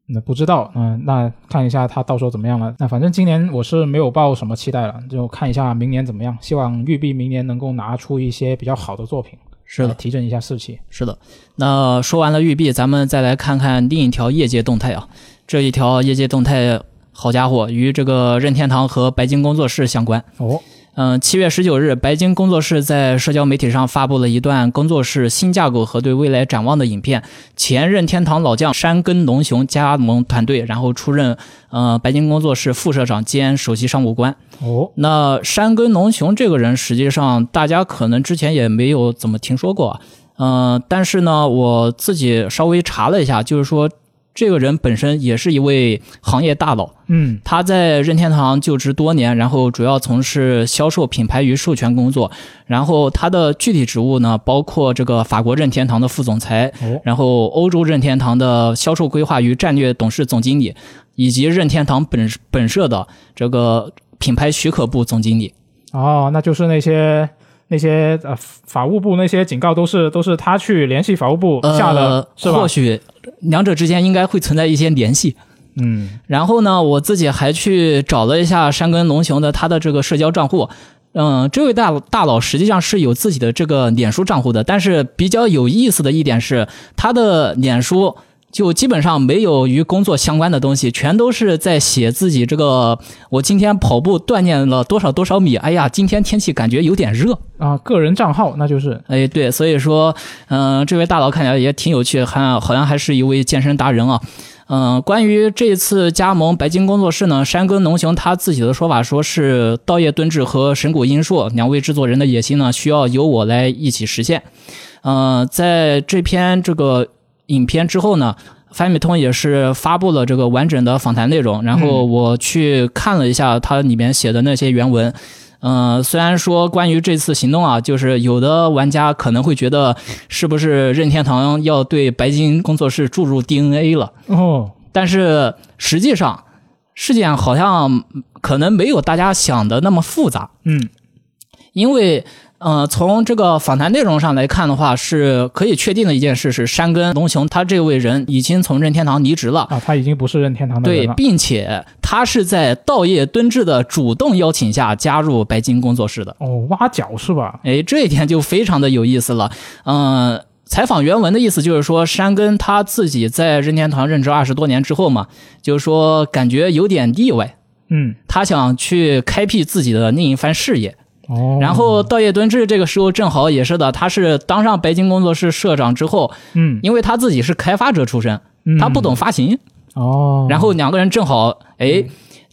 那不知道，嗯、那看一下它到时候怎么样了。那反正今年我是没有抱什么期待了，就看一下明年怎么样。希望育碧明年能够拿出一些比较好的作品，是的，提振一下士气。是的，那说完了育碧，咱们再来看看另一条业界动态啊。这一条业界动态，好家伙，与这个任天堂和白金工作室相关。哦，嗯，七月十九日，白金工作室在社交媒体上发布了一段工作室新架构和对未来展望的影片。前任天堂老将山根龙雄加盟团队，然后出任呃白金工作室副社长兼首席商务官。哦，那山根龙雄这个人，实际上大家可能之前也没有怎么听说过啊。嗯、但是呢，我自己稍微查了一下，就是说这个人本身也是一位行业大佬。嗯，他在任天堂就职多年，然后主要从事销售、品牌与授权工作。然后他的具体职务呢，包括这个法国任天堂的副总裁，哦，然后欧洲任天堂的销售规划与战略董事总经理，以及任天堂本本社的这个品牌许可部总经理。哦，那就是那些那些呃法务部那些警告都是都是他去联系法务部下的，呃，是吧或？许两者之间应该会存在一些联系。嗯，然后呢，我自己还去找了一下山根龙雄的他的这个社交账户。嗯，这位大大佬实际上是有自己的这个脸书账户的，但是比较有意思的一点是，他的脸书就基本上没有与工作相关的东西，全都是在写自己这个我今天跑步锻炼了多少多少米，哎呀，今天天气感觉有点热，啊，个人账号那就是哎，对，所以说，嗯、这位大佬看起来也挺有趣，还好像还是一位健身达人啊。嗯、关于这次加盟白金工作室呢，山根农雄他自己的说法说是道叶敦志和神谷英硕两位制作人的野心呢，需要由我来一起实现。嗯、在这篇这个影片之后呢，翻米通也是发布了这个完整的访谈内容，然后我去看了一下它里面写的那些原文。嗯、虽然说关于这次行动啊，就是有的玩家可能会觉得是不是任天堂要对白金工作室注入 DNA 了，哦，但是实际上事件好像可能没有大家想的那么复杂。嗯，因为呃，从这个访谈内容上来看的话，是可以确定的一件事是，山根龙雄他这位人已经从任天堂离职了。啊，他已经不是任天堂的人对，并且他是在道叶敦志的主动邀请下加入白金工作室的。哦，挖角是吧？哎，这一点就非常的有意思了。嗯、采访原文的意思就是说，山根他自己在任天堂任职二十多年之后嘛，就是说感觉有点腻歪，嗯，他想去开辟自己的另一番事业。哦，然后道叶敦志这个时候正好也是的，他是当上白金工作室社长之后，嗯，因为他自己是开发者出身，嗯。他不懂发行，哦，然后两个人正好哎，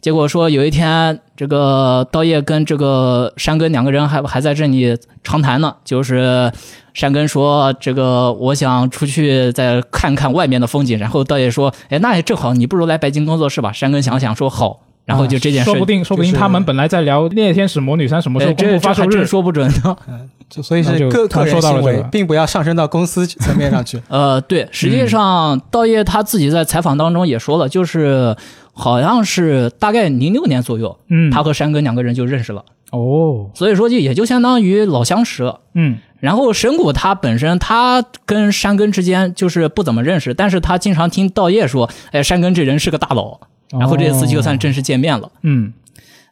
结果说有一天这个道叶跟这个山根两个人还还在这里长谈呢，就是山根说这个我想出去再看看外面的风景，然后道叶说哎那也正好，你不如来白金工作室吧。山根想想说好，然后就这件事，说不定说不定他们本来在聊《猎天使魔女三》什么时哎候公布发售日这，说不准呢。就所以是他个个人行为说到了这个，并不要上升到公司层面上去。呃，对，实际上道叶他自己在采访当中也说了，就是好像是大概零六年左右，嗯，他和山根两个人就认识了，哦，所以说就也就相当于老相识了。嗯然后神谷他本身他跟山根之间就是不怎么认识，但是他经常听道叶说，哎，山根这人是个大佬。然后这次就算正式见面了。嗯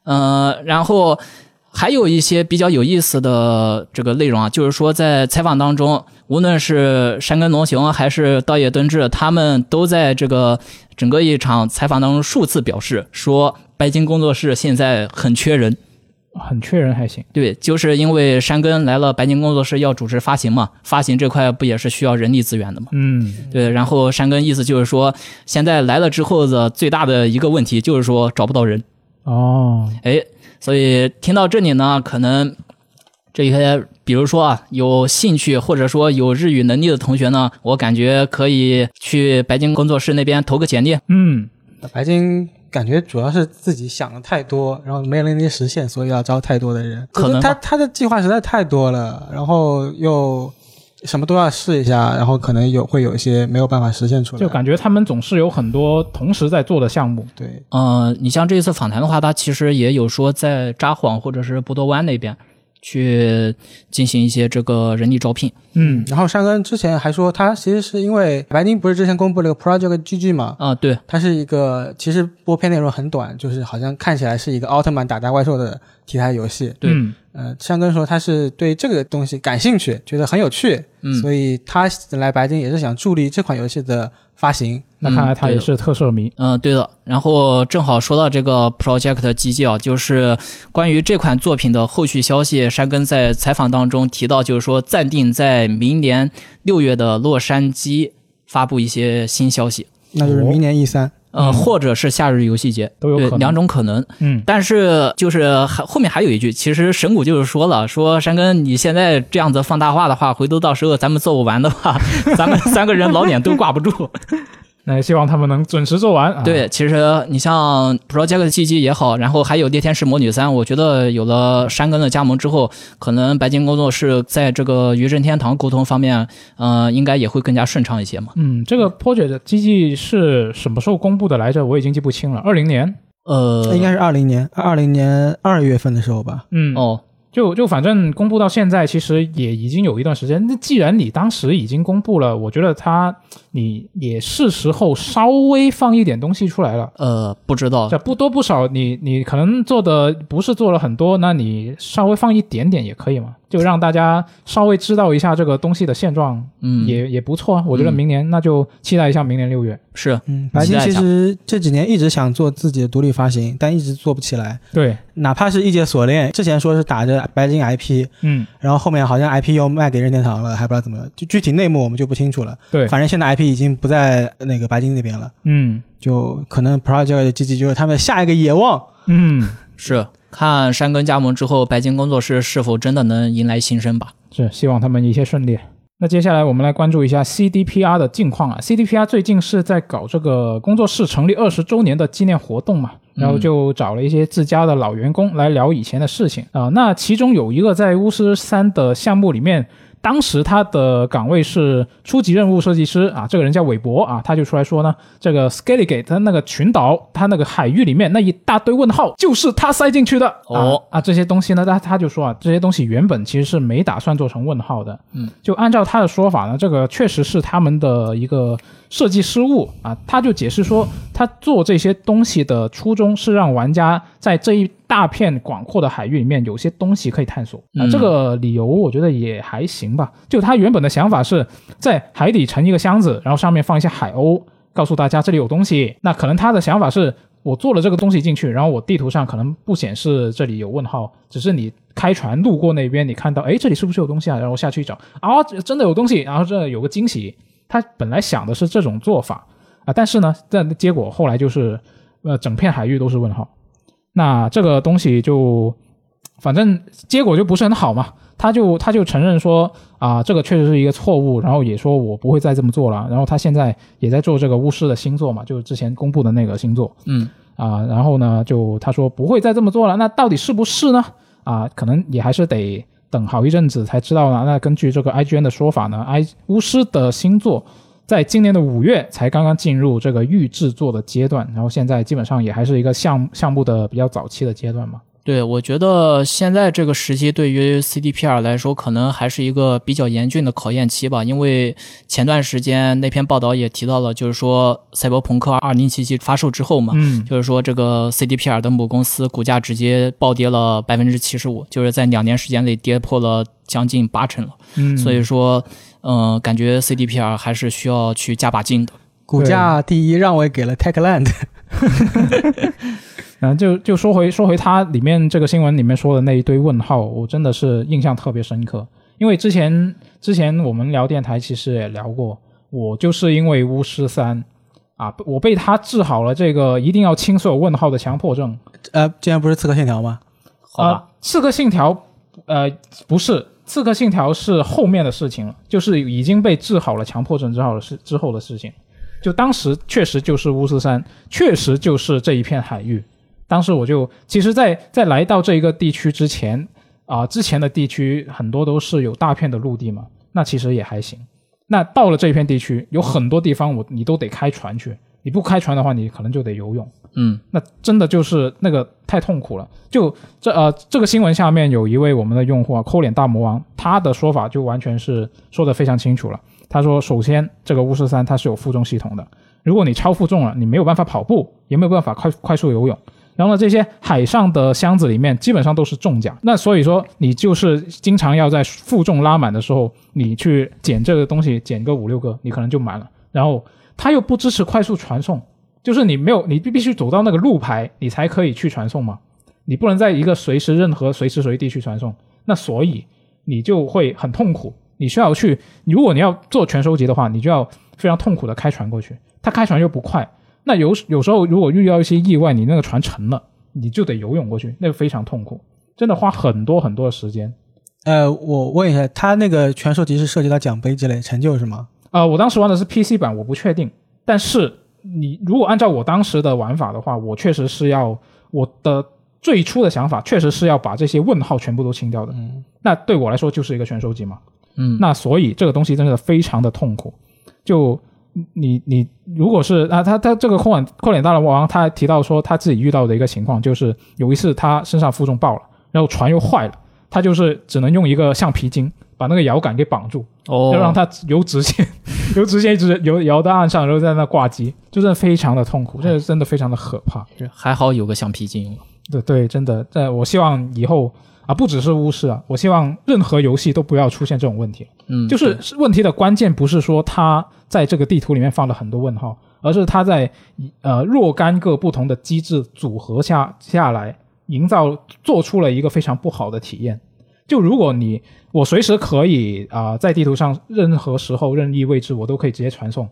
呃，然后还有一些比较有意思的这个内容啊，就是说在采访当中，无论是山根龙雄还是道野敦志，他们都在这个整个一场采访当中数次表示说，白金工作室现在很缺人。很缺人还行，对，就是因为山根来了白金工作室要主持发行嘛，发行这块不也是需要人力资源的嘛？嗯对，然后山根意思就是说，现在来了之后的最大的一个问题就是说找不到人。哦，哎，所以听到这里呢，可能这些比如说啊，有兴趣或者说有日语能力的同学呢，我感觉可以去白金工作室那边投个简历。嗯白金感觉主要是自己想的太多，然后没能力实现，所以要招太多的人。可能他他的计划实在太多了，然后又什么都要试一下，然后可能有会有一些没有办法实现出来。就感觉他们总是有很多同时在做的项目，对，呃，你像这一次访谈的话，他其实也有说在札幌或者是波多湾那边去进行一些这个人力招聘。嗯然后山根之前还说，他其实是因为白金不是之前公布了一个 Project GG 嘛，啊、对，它是一个其实播片内容很短，就是好像看起来是一个奥特曼打大怪兽的题材游戏。对嗯呃，山根说他是对这个东西感兴趣，觉得很有趣，嗯所以他来白金也是想助力这款游戏的发行。那看来他也是特摄迷，嗯，对的。然后正好说到这个 Project 基金啊，就是关于这款作品的后续消息，山根在采访当中提到，就是说暂定在明年六月的洛杉矶发布一些新消息，那就是明年 E 三、呃，嗯或者是夏日游戏节，都有可能两种可能。嗯但是就是还后面还有一句，其实神谷就是说了，说山根你现在这样子放大话的话，回头到时候咱们做不完的话，咱们 三个人老脸都挂不住。那也希望他们能准时做完。啊、对，其实你像 Project GG 也好，然后还有《猎天使魔女三》，我觉得有了山根的加盟之后，可能白金工作室在这个与任天堂沟通方面，呃，应该也会更加顺畅一些嘛。嗯，这个 project 机器是什么时候公布的来着？我已经记不清了。二零年。呃，应该是二零年二零年二月份的时候吧。嗯，哦，就就反正公布到现在，其实也已经有一段时间。那既然你当时已经公布了，我觉得他你也是时候稍微放一点东西出来了。呃，不知道这不多不少，你你可能做的不是做了很多，那你稍微放一点点也可以嘛，就让大家稍微知道一下这个东西的现状，嗯也也不错啊。我觉得明年、那就期待一下明年六月。是嗯，白金其实这几年一直想做自己的独立发行，但一直做不起来。对，哪怕是异界锁链，之前说是打着白金 IP，嗯，然后后面好像 IP 又卖给任天堂了，还不知道怎么，就具体内幕我们就不清楚了。对，反正现在 IP 已经不在那个白金那边了，嗯就可能 Project GG 就是他们下一个野望。嗯，是看山根加盟之后，白金工作室是否真的能迎来新生吧？是希望他们一切顺利。那接下来我们来关注一下 CDPR 的近况啊。CDPR 最近是在搞这个工作室成立二十周年的纪念活动嘛，然后就找了一些自家的老员工来聊以前的事情啊、那其中有一个在巫师三的项目里面。当时他的岗位是初级任务设计师啊，这个人叫韦伯啊，他就出来说呢，这个 Scaligate 他那个群岛，他那个海域里面那一大堆问号，就是他塞进去的。哦啊啊，这些东西呢，他他就说啊，这些东西原本其实是没打算做成问号的。嗯，就按照他的说法呢，这个确实是他们的一个设计失误啊。他就解释说，他做这些东西的初衷是让玩家在这一大片广阔的海域里面有些东西可以探索啊。嗯这个理由我觉得也还行吧？就他原本的想法是在海底沉一个箱子，然后上面放一些海鸥，告诉大家这里有东西。那可能他的想法是我做了这个东西进去，然后我地图上可能不显示这里有问号，只是你开船路过那边，你看到哎这里是不是有东西啊？然后下去找啊，真的有东西，然后这有个惊喜。他本来想的是这种做法啊，但是呢，这结果后来就是呃整片海域都是问号。那这个东西就反正结果就不是很好嘛。他就他就承认说啊，这个确实是一个错误，然后也说我不会再这么做了。然后他现在也在做这个巫师的新作嘛，就是之前公布的那个新作。嗯啊，然后呢，就他说不会再这么做了。那到底是不是呢？啊，可能也还是得等好一阵子才知道呢。那根据这个 IGN 的说法呢，I 巫师的新作在今年的五月才刚刚进入这个预制作的阶段，然后现在基本上也还是一个项项目的比较早期的阶段嘛。对，我觉得现在这个时期对于 CDPR 来说，可能还是一个比较严峻的考验期吧。因为前段时间那篇报道也提到了，就是说《赛博朋克2077》发售之后嘛，嗯，就是说这个 CDPR 的母公司股价直接暴跌了百分之七十五，就是在两年时间内跌破了将近八成了。嗯，所以说，嗯、感觉 CDPR 还是需要去加把劲的。股价第一让位给了 Techland，嗯，就就说回说回它里面这个新闻里面说的那一堆问号，我真的是印象特别深刻。因为之前之前我们聊电台其实也聊过，我就是因为巫师三啊，我被他治好了这个一定要清所有问号的强迫症。呃，竟然不是刺客信条吗？好吧，呃刺客信条，呃，不是，刺客信条是后面的事情了，就是已经被治好了强迫症之后的事之后的事情。就当时确实就是巫师山，确实就是这一片海域。当时我就其实在，在来到这一个地区之前啊、之前的地区很多都是有大片的陆地嘛，那其实也还行。那到了这一片地区，有很多地方我你都得开船去，你不开船的话，你可能就得游泳。嗯那真的就是那个太痛苦了。就这呃，这个新闻下面有一位我们的用户啊，抠脸大魔王，他的说法就完全是说的非常清楚了。他说，首先这个巫师三它是有负重系统的，如果你超负重了，你没有办法跑步，也没有办法快快速游泳。然后呢，这些海上的箱子里面基本上都是重甲，那所以说你就是经常要在负重拉满的时候，你去捡这个东西，捡个五六个，你可能就满了。然后它又不支持快速传送，就是你没有，你必须走到那个路牌，你才可以去传送嘛。你不能在一个随时任何随时随地去传送，那所以你就会很痛苦。你需要去，如果你要做全收集的话，你就要非常痛苦的开船过去。它开船又不快，那有有时候如果遇到一些意外，你那个船沉了，你就得游泳过去，那个非常痛苦，真的花很多很多的时间。呃，我问一下，他那个全收集是涉及到奖杯之类成就是吗？呃，我当时玩的是 PC 版，我不确定。但是你如果按照我当时的玩法的话，我确实是要我的最初的想法，确实是要把这些问号全部都清掉的。嗯，那对我来说就是一个全收集嘛。嗯，那所以这个东西真的非常的痛苦。就你你如果是啊，他他这个空脸扣脸大魔王，他还提到说他自己遇到的一个情况，就是有一次他身上负重爆了，然后船又坏了，他就是只能用一个橡皮筋把那个摇杆给绑住，哦，要让它游直线，游直线一直游摇到岸上，然后在那挂机，就真的非常的痛苦，这真的非常的可怕。还好有个橡皮筋。对对，真的，在我希望以后啊，不只是巫师啊，我希望任何游戏都不要出现这种问题。嗯，就是是问题的关键不是说它在这个地图里面放了很多问号，而是它在呃若干个不同的机制组合下下来，营造做出了一个非常不好的体验。就如果你我随时可以啊、在地图上任何时候任意位置我都可以直接传送，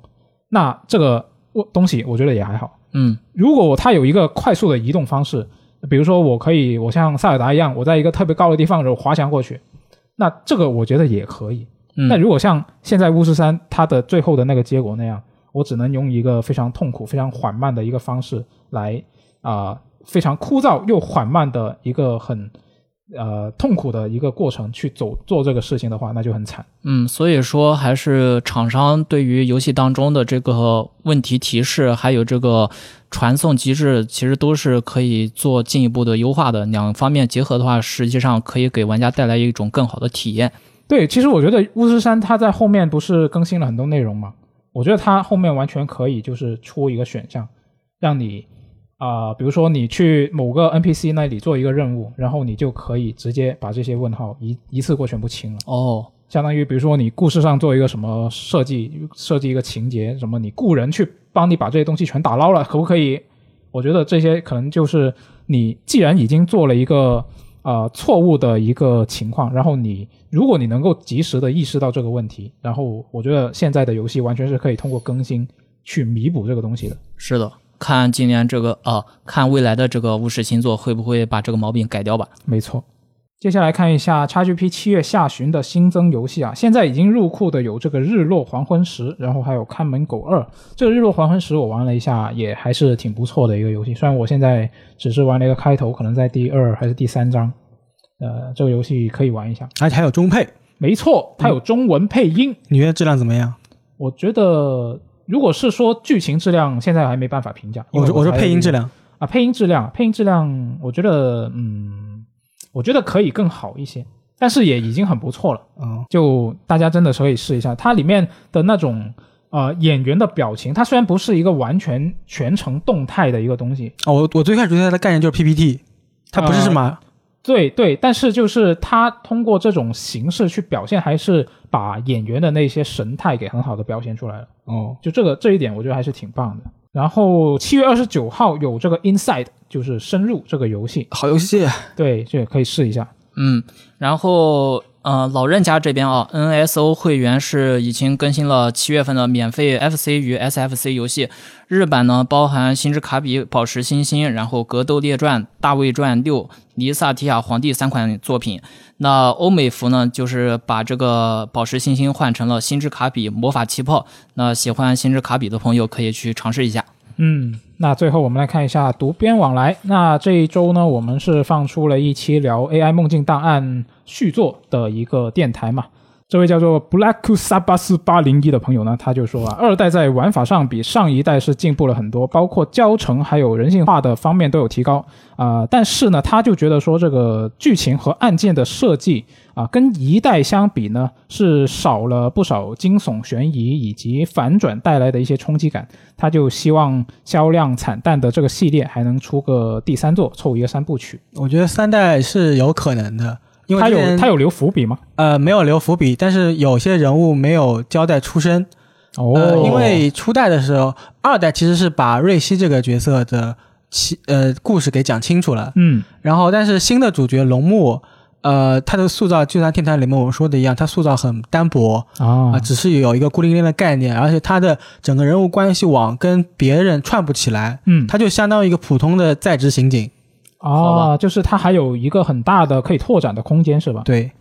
那这个我东西我觉得也还好。嗯如果它有一个快速的移动方式，比如说我可以，我像塞尔达一样，我在一个特别高的地方然后滑翔过去，那这个我觉得也可以。嗯，那如果像现在巫师三它的最后的那个结果那样，我只能用一个非常痛苦、非常缓慢的一个方式来啊、非常枯燥又缓慢的一个很呃痛苦的一个过程去走做这个事情的话，那就很惨。嗯，所以说还是厂商对于游戏当中的这个问题提示，还有这个传送机制，其实都是可以做进一步的优化的。两方面结合的话，实际上可以给玩家带来一种更好的体验。对，其实我觉得巫师三它在后面不是更新了很多内容吗？我觉得它后面完全可以就是出一个选项，让你啊、比如说你去某个 NPC 那里做一个任务，然后你就可以直接把这些问号一一次过全部清了。哦，相当于比如说你故事上做一个什么设计，设计一个情节，什么你雇人去帮你把这些东西全打捞了，可不可以？我觉得这些可能就是你既然已经做了一个呃错误的一个情况，然后你如果你能够及时的意识到这个问题，然后我觉得现在的游戏完全是可以通过更新去弥补这个东西的。是的，看今年这个呃，看未来的这个巫师星座会不会把这个毛病改掉吧。没错。接下来看一下 XGP 七月下旬的新增游戏啊，现在已经入库的有这个《日落黄昏时》，然后还有《看门狗二》。这个《日落黄昏时》我玩了一下，也还是挺不错的一个游戏。虽然我现在只是玩了一个开头，可能在第二还是第三章，呃，这个游戏可以玩一下。而且还有中配，没错，它有中文配音。你觉得质量怎么样？我觉得，如果是说剧情质量，现在还没办法评价。我说我说配音质量，啊，配音质量，配音质量，我觉得，嗯，我觉得可以更好一些，但是也已经很不错了。嗯，就大家真的是可以试一下，它里面的那种呃演员的表情，它虽然不是一个完全全程动态的一个东西，哦，我我最开始觉得它的概念就是 PPT，它不是呃什么，对对，但是就是它通过这种形式去表现，还是把演员的那些神态给很好的表现出来了。哦，就这个这一点，我觉得还是挺棒的。然后七月二十九号有这个 Inside，就是深入这个游戏，好游戏，对，这个可以试一下。嗯，然后呃，老任家这边啊，NSO 会员是已经更新了七月份的免费 FC 与 SFC 游戏，日版呢包含《星之卡比：宝石星星》，然后《格斗列传》《大卫传六》《尼萨提亚皇帝》三款作品。那欧美服呢，就是把这个宝石星星换成了星之卡比魔法气泡。那喜欢星之卡比的朋友可以去尝试一下。嗯，那最后我们来看一下读编往来。那这一周呢，我们是放出了一期聊 AI 梦境档案续作的一个电台嘛。这位叫做 Black 萨巴斯八零一的朋友呢，他就说啊，二代在玩法上比上一代是进步了很多，包括教程还有人性化的方面都有提高啊、但是呢，他就觉得说这个剧情和案件的设计啊，跟一代相比呢，是少了不少惊悚、悬疑以及反转带来的一些冲击感。他就希望销量惨淡的这个系列还能出个第三作，凑一个三部曲。我觉得三代是有可能的，因为他有他有留伏笔吗？呃没有留伏笔，但是有些人物没有交代出身。哦呃，因为初代的时候，二代其实是把瑞希这个角色的其呃故事给讲清楚了，嗯然后但是新的主角龙木。呃，他的塑造就像天台里面我们说的一样，他塑造很单薄啊、啊只是有一个孤零零的概念，而且他的整个人物关系网跟别人串不起来，嗯他就相当于一个普通的在职刑警。好啊，就是它还有一个很大的可以拓展的空间，是吧？对，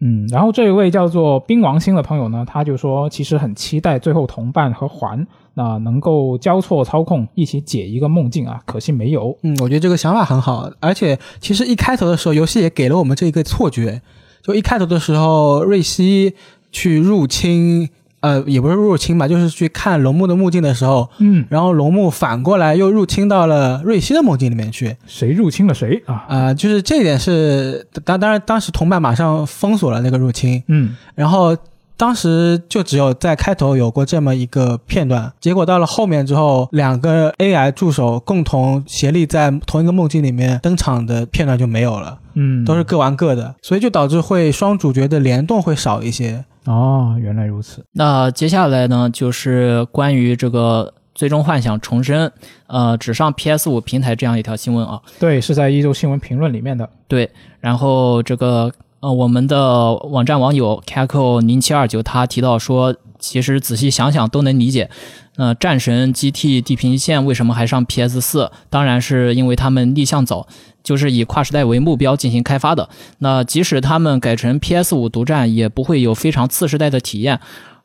嗯，然后这一位叫做冰王星的朋友呢，他就说，其实很期待最后同伴和环那能够交错操控，一起解一个梦境啊，可惜没有。嗯，我觉得这个想法很好，而且其实一开头的时候，游戏也给了我们这一个错觉，就一开头的时候，瑞希去入侵，呃，也不是入侵吧，就是去看龙木的墓境的时候，嗯，然后龙木反过来又入侵到了瑞希的梦境里面去，谁入侵了谁啊？啊、就是这一点是当当然当时同伴马上封锁了那个入侵，嗯然后当时就只有在开头有过这么一个片段，结果到了后面之后，两个 AI 助手共同协力在同一个梦境里面登场的片段就没有了，嗯，都是各玩各的，所以就导致会双主角的联动会少一些。哦，原来如此。那接下来呢，就是关于这个《最终幻想》重生，呃，只上 PS 五平台这样一条新闻啊。对，是在一周新闻评论里面的。对，然后这个呃，我们的网站网友 Caco 零七二九他提到说，其实仔细想想都能理解。呃，战神、GT、地平线为什么还上 PS 四？当然是因为他们立项早，就是以跨时代为目标进行开发的。那即使他们改成 PS 五独占，也不会有非常次时代的体验。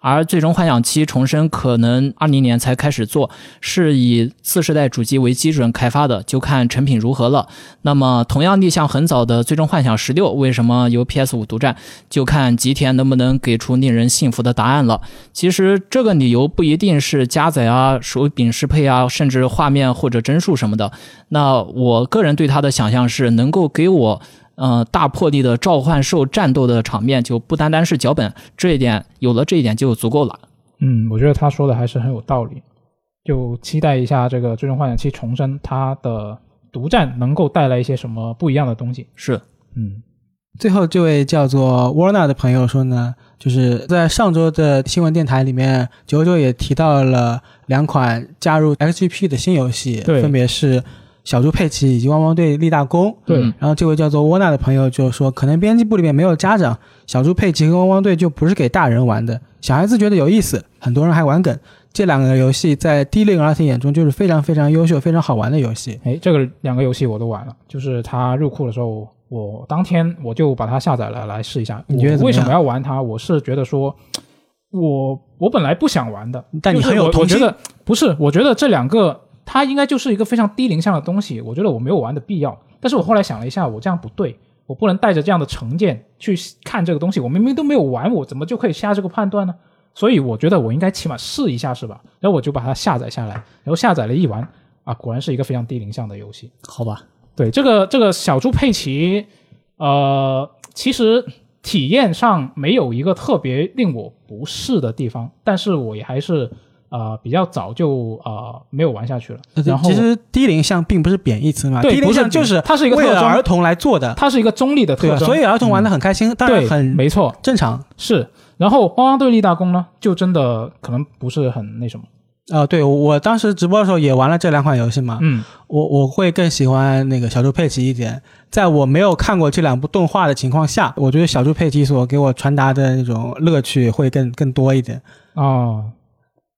而最终幻想七重生可能二零年才开始做，是以次世代主机为基准开发的，就看成品如何了。那么，同样立项很早的《最终幻想十六》为什么由 PS 五独占，就看吉田能不能给出令人信服的答案了。其实这个理由不一定是加载啊、手柄适配啊，甚至画面或者帧数什么的。那我个人对它的想象是能够给我。呃，大魄力的召唤兽战斗的场面就不单单是脚本，这一点有了这一点就足够了。嗯，我觉得他说的还是很有道理。就期待一下这个《最终幻想七重生》它的独占能够带来一些什么不一样的东西。是，嗯，最后这位叫做 Warner 的朋友说呢，就是在上周的新闻电台里面，九九也提到了两款加入 XGP 的新游戏，对分别是小猪佩奇以及汪汪队立大功。对嗯然后这位叫做沃纳的朋友就说，可能编辑部里面没有家长，小猪佩奇和汪汪队就不是给大人玩的，小孩子觉得有意思，很多人还玩梗。这两个游戏在低龄儿童眼中就是非常非常优秀、非常好玩的游戏。哎，这个两个游戏我都玩了，就是它入库的时候，我当天我就把它下载了来试一下。你觉得为什么要玩它？我是觉得说，我我本来不想玩的，但你很有我觉得不是，我觉得这两个它应该就是一个非常低龄向的东西，我觉得我没有玩的必要。但是我后来想了一下，我这样不对，我不能带着这样的成见去看这个东西。我明明都没有玩，我怎么就可以下这个判断呢？所以我觉得我应该起码试一下，是吧？然后我就把它下载下来，然后下载了一玩啊，果然是一个非常低龄向的游戏。好吧，对这个这个小猪佩奇，呃，其实体验上没有一个特别令我不适的地方，但是我也还是呃比较早就呃没有玩下去了。然后其实低龄向并不是贬义词嘛，低龄向就是它是一个为了儿童来做的，它是一个中立的？特征，所以儿童玩的很开心，当然，很没错，正常。是。然后汪汪队立大功呢，就真的可能不是很那什么。呃，对我当时直播的时候也玩了这两款游戏嘛，嗯，我我会更喜欢那个小猪佩奇一点。在我没有看过这两部动画的情况下，我觉得小猪佩奇所给我传达的那种乐趣会更更多一点。哦，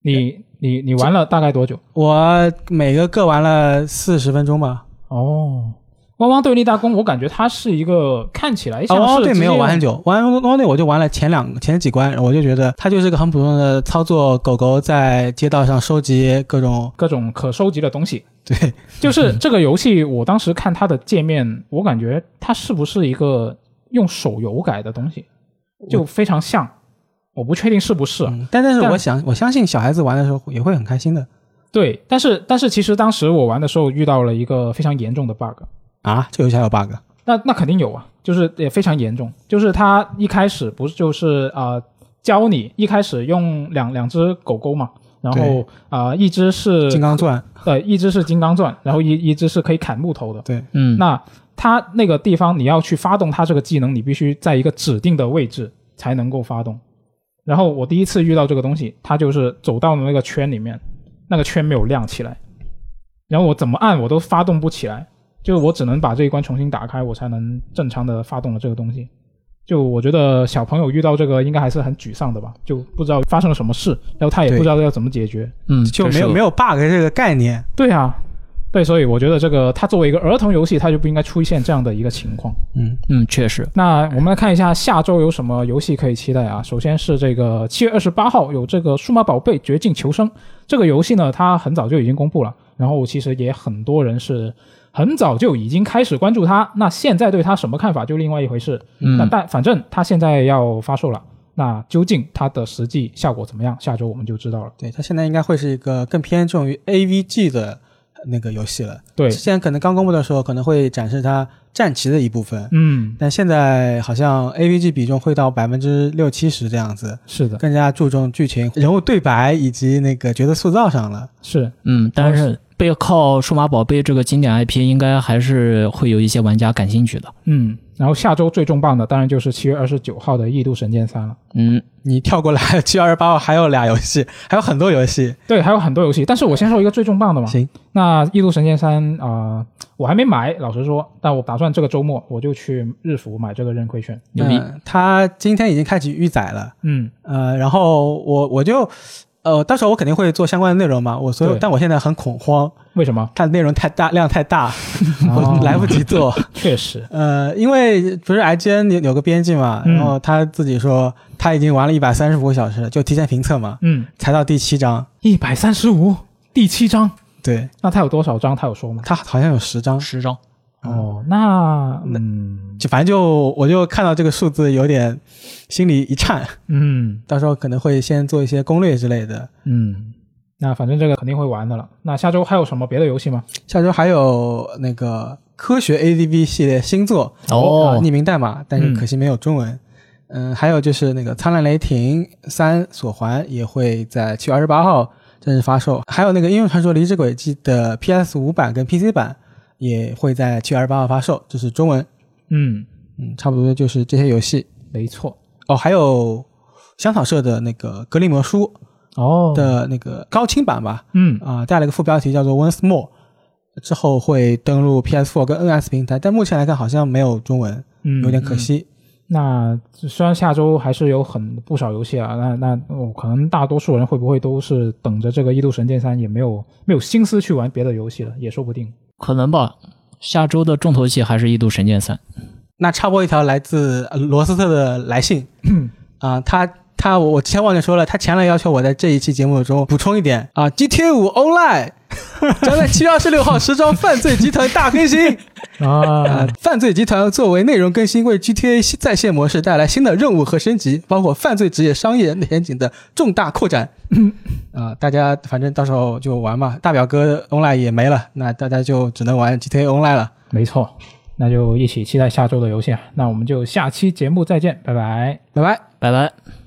你你你玩了大概多久？我每个各玩了四十分钟吧。哦，汪汪队立大功，我感觉它是一个看起来啊，像是汪汪队没有玩很久，玩汪汪队我就玩了前两前几关，我就觉得它就是个很普通的操作狗狗在街道上收集各种各种可收集的东西。对就是这个游戏，我当时看它的界面，我感觉它是不是一个用手游改的东西，就非常像，我不确定是不是但但是我想我相信小孩子玩的时候也会很开心的。对，但是但是其实当时我玩的时候遇到了一个非常严重的 bug，啊，这游戏还有 bug 那那肯定有啊，就是也非常严重，就是它一开始不是就是啊、呃教你一开始用两两只狗狗嘛，然后啊、呃一只是金刚钻，对一只是金刚钻，然后一一只是可以砍木头的，对，嗯，那它那个地方你要去发动它这个技能，你必须在一个指定的位置才能够发动。然后我第一次遇到这个东西，它就是走到了那个圈里面，那个圈没有亮起来，然后我怎么按我都发动不起来，就是我只能把这一关重新打开，我才能正常的发动了这个东西。就我觉得小朋友遇到这个应该还是很沮丧的吧，就不知道发生了什么事，然后他也不知道要怎么解决。嗯，就没有没有 bug 这个概念。对啊，对，所以我觉得这个它作为一个儿童游戏，它就不应该出现这样的一个情况。嗯，嗯，确实，那我们来看一下下周有什么游戏可以期待啊？首先是这个七月二十八号有这个《数码宝贝绝境求生》这个游戏呢，它很早就已经公布了，然后其实也很多人是很早就已经开始关注它。那现在对它什么看法就另外一回事。那嗯，但反正它现在要发售了，那究竟它的实际效果怎么样？下周我们就知道了。对，它现在应该会是一个更偏重于 AVG 的那个游戏了。对之，前可能刚公布的时候可能会展示它战旗的一部分，嗯，但现在好像 AVG 比重会到百分之六七十这样子，是的，更加注重剧情、人物对白以及那个角色塑造上了。是嗯，但是背靠数码宝贝这个经典 IP，应该还是会有一些玩家感兴趣的。嗯。然后下周最重磅的当然就是七月二十九号的《异度神剑三》了。嗯，你跳过来 七月二十八号还有俩游戏，还有很多游戏。对，还有很多游戏，但是我先说一个最重磅的嘛。行，那《异度神剑三》啊，我还没买，老实说，但我打算这个周末我就去日服买这个认亏券。牛逼，嗯，它今天已经开启预载了。嗯，呃，然后我我就，呃，到时候我肯定会做相关的内容嘛。我所以，但我现在很恐慌，为什么？它的内容太大，量太大，我来不及做。确实，呃，因为不是 IGN 有有个编辑嘛，嗯然后他自己说他已经玩了一百三十五个小时，就提前评测嘛，嗯，才到第七章。一百三十五，第七章，对那他有多少章？他有说吗？他好像有十章，十张，哦，那嗯就反正就我就看到这个数字有点心里一颤，嗯到时候可能会先做一些攻略之类的。嗯，那反正这个肯定会玩的了。那下周还有什么别的游戏吗？下周还有那个科学 ADV 系列新作哦呃匿名代码，但是嗯可惜没有中文。嗯，还有就是那个《苍蓝雷霆三：锁环》也会在七月二十八号正式发售，还有那个《英雄传说：离之轨迹》的 PS 五版跟 PC 版也会在七月二十八号发售，这是中文。嗯，嗯，差不多就是这些游戏。没错。哦，还有香草社的那个《格林魔书哦》的那个高清版吧，嗯啊、带了个副标题叫做 Once More，之后会登陆 PS4 跟 NS 平台，但目前来看好像没有中文，嗯，有点可惜。那虽然下周还是有很不少游戏啊，那那我、可能大多数人会不会都是等着这个《异度神剑三》，也没有没有心思去玩别的游戏了，也说不定。可能吧。下周的重头戏还是《一度神剑三》。那插播一条来自呃罗斯特的来信，啊、他他我我之前忘记说了，他强烈要求我在这一期节目中补充一点啊，GTA 五 Online 将在七月二十六号时装犯罪集团大更新。啊呃，犯罪集团作为内容更新，为 GTA 在线模式带来新的任务和升级，包括犯罪职业商业前景的重大扩展。啊、大家反正到时候就玩嘛。大表哥 Online 也没了，那大家就只能玩 GTA Online 了。没错，那就一起期待下周的游戏啊。那我们就下期节目再见，拜拜。拜拜。拜拜。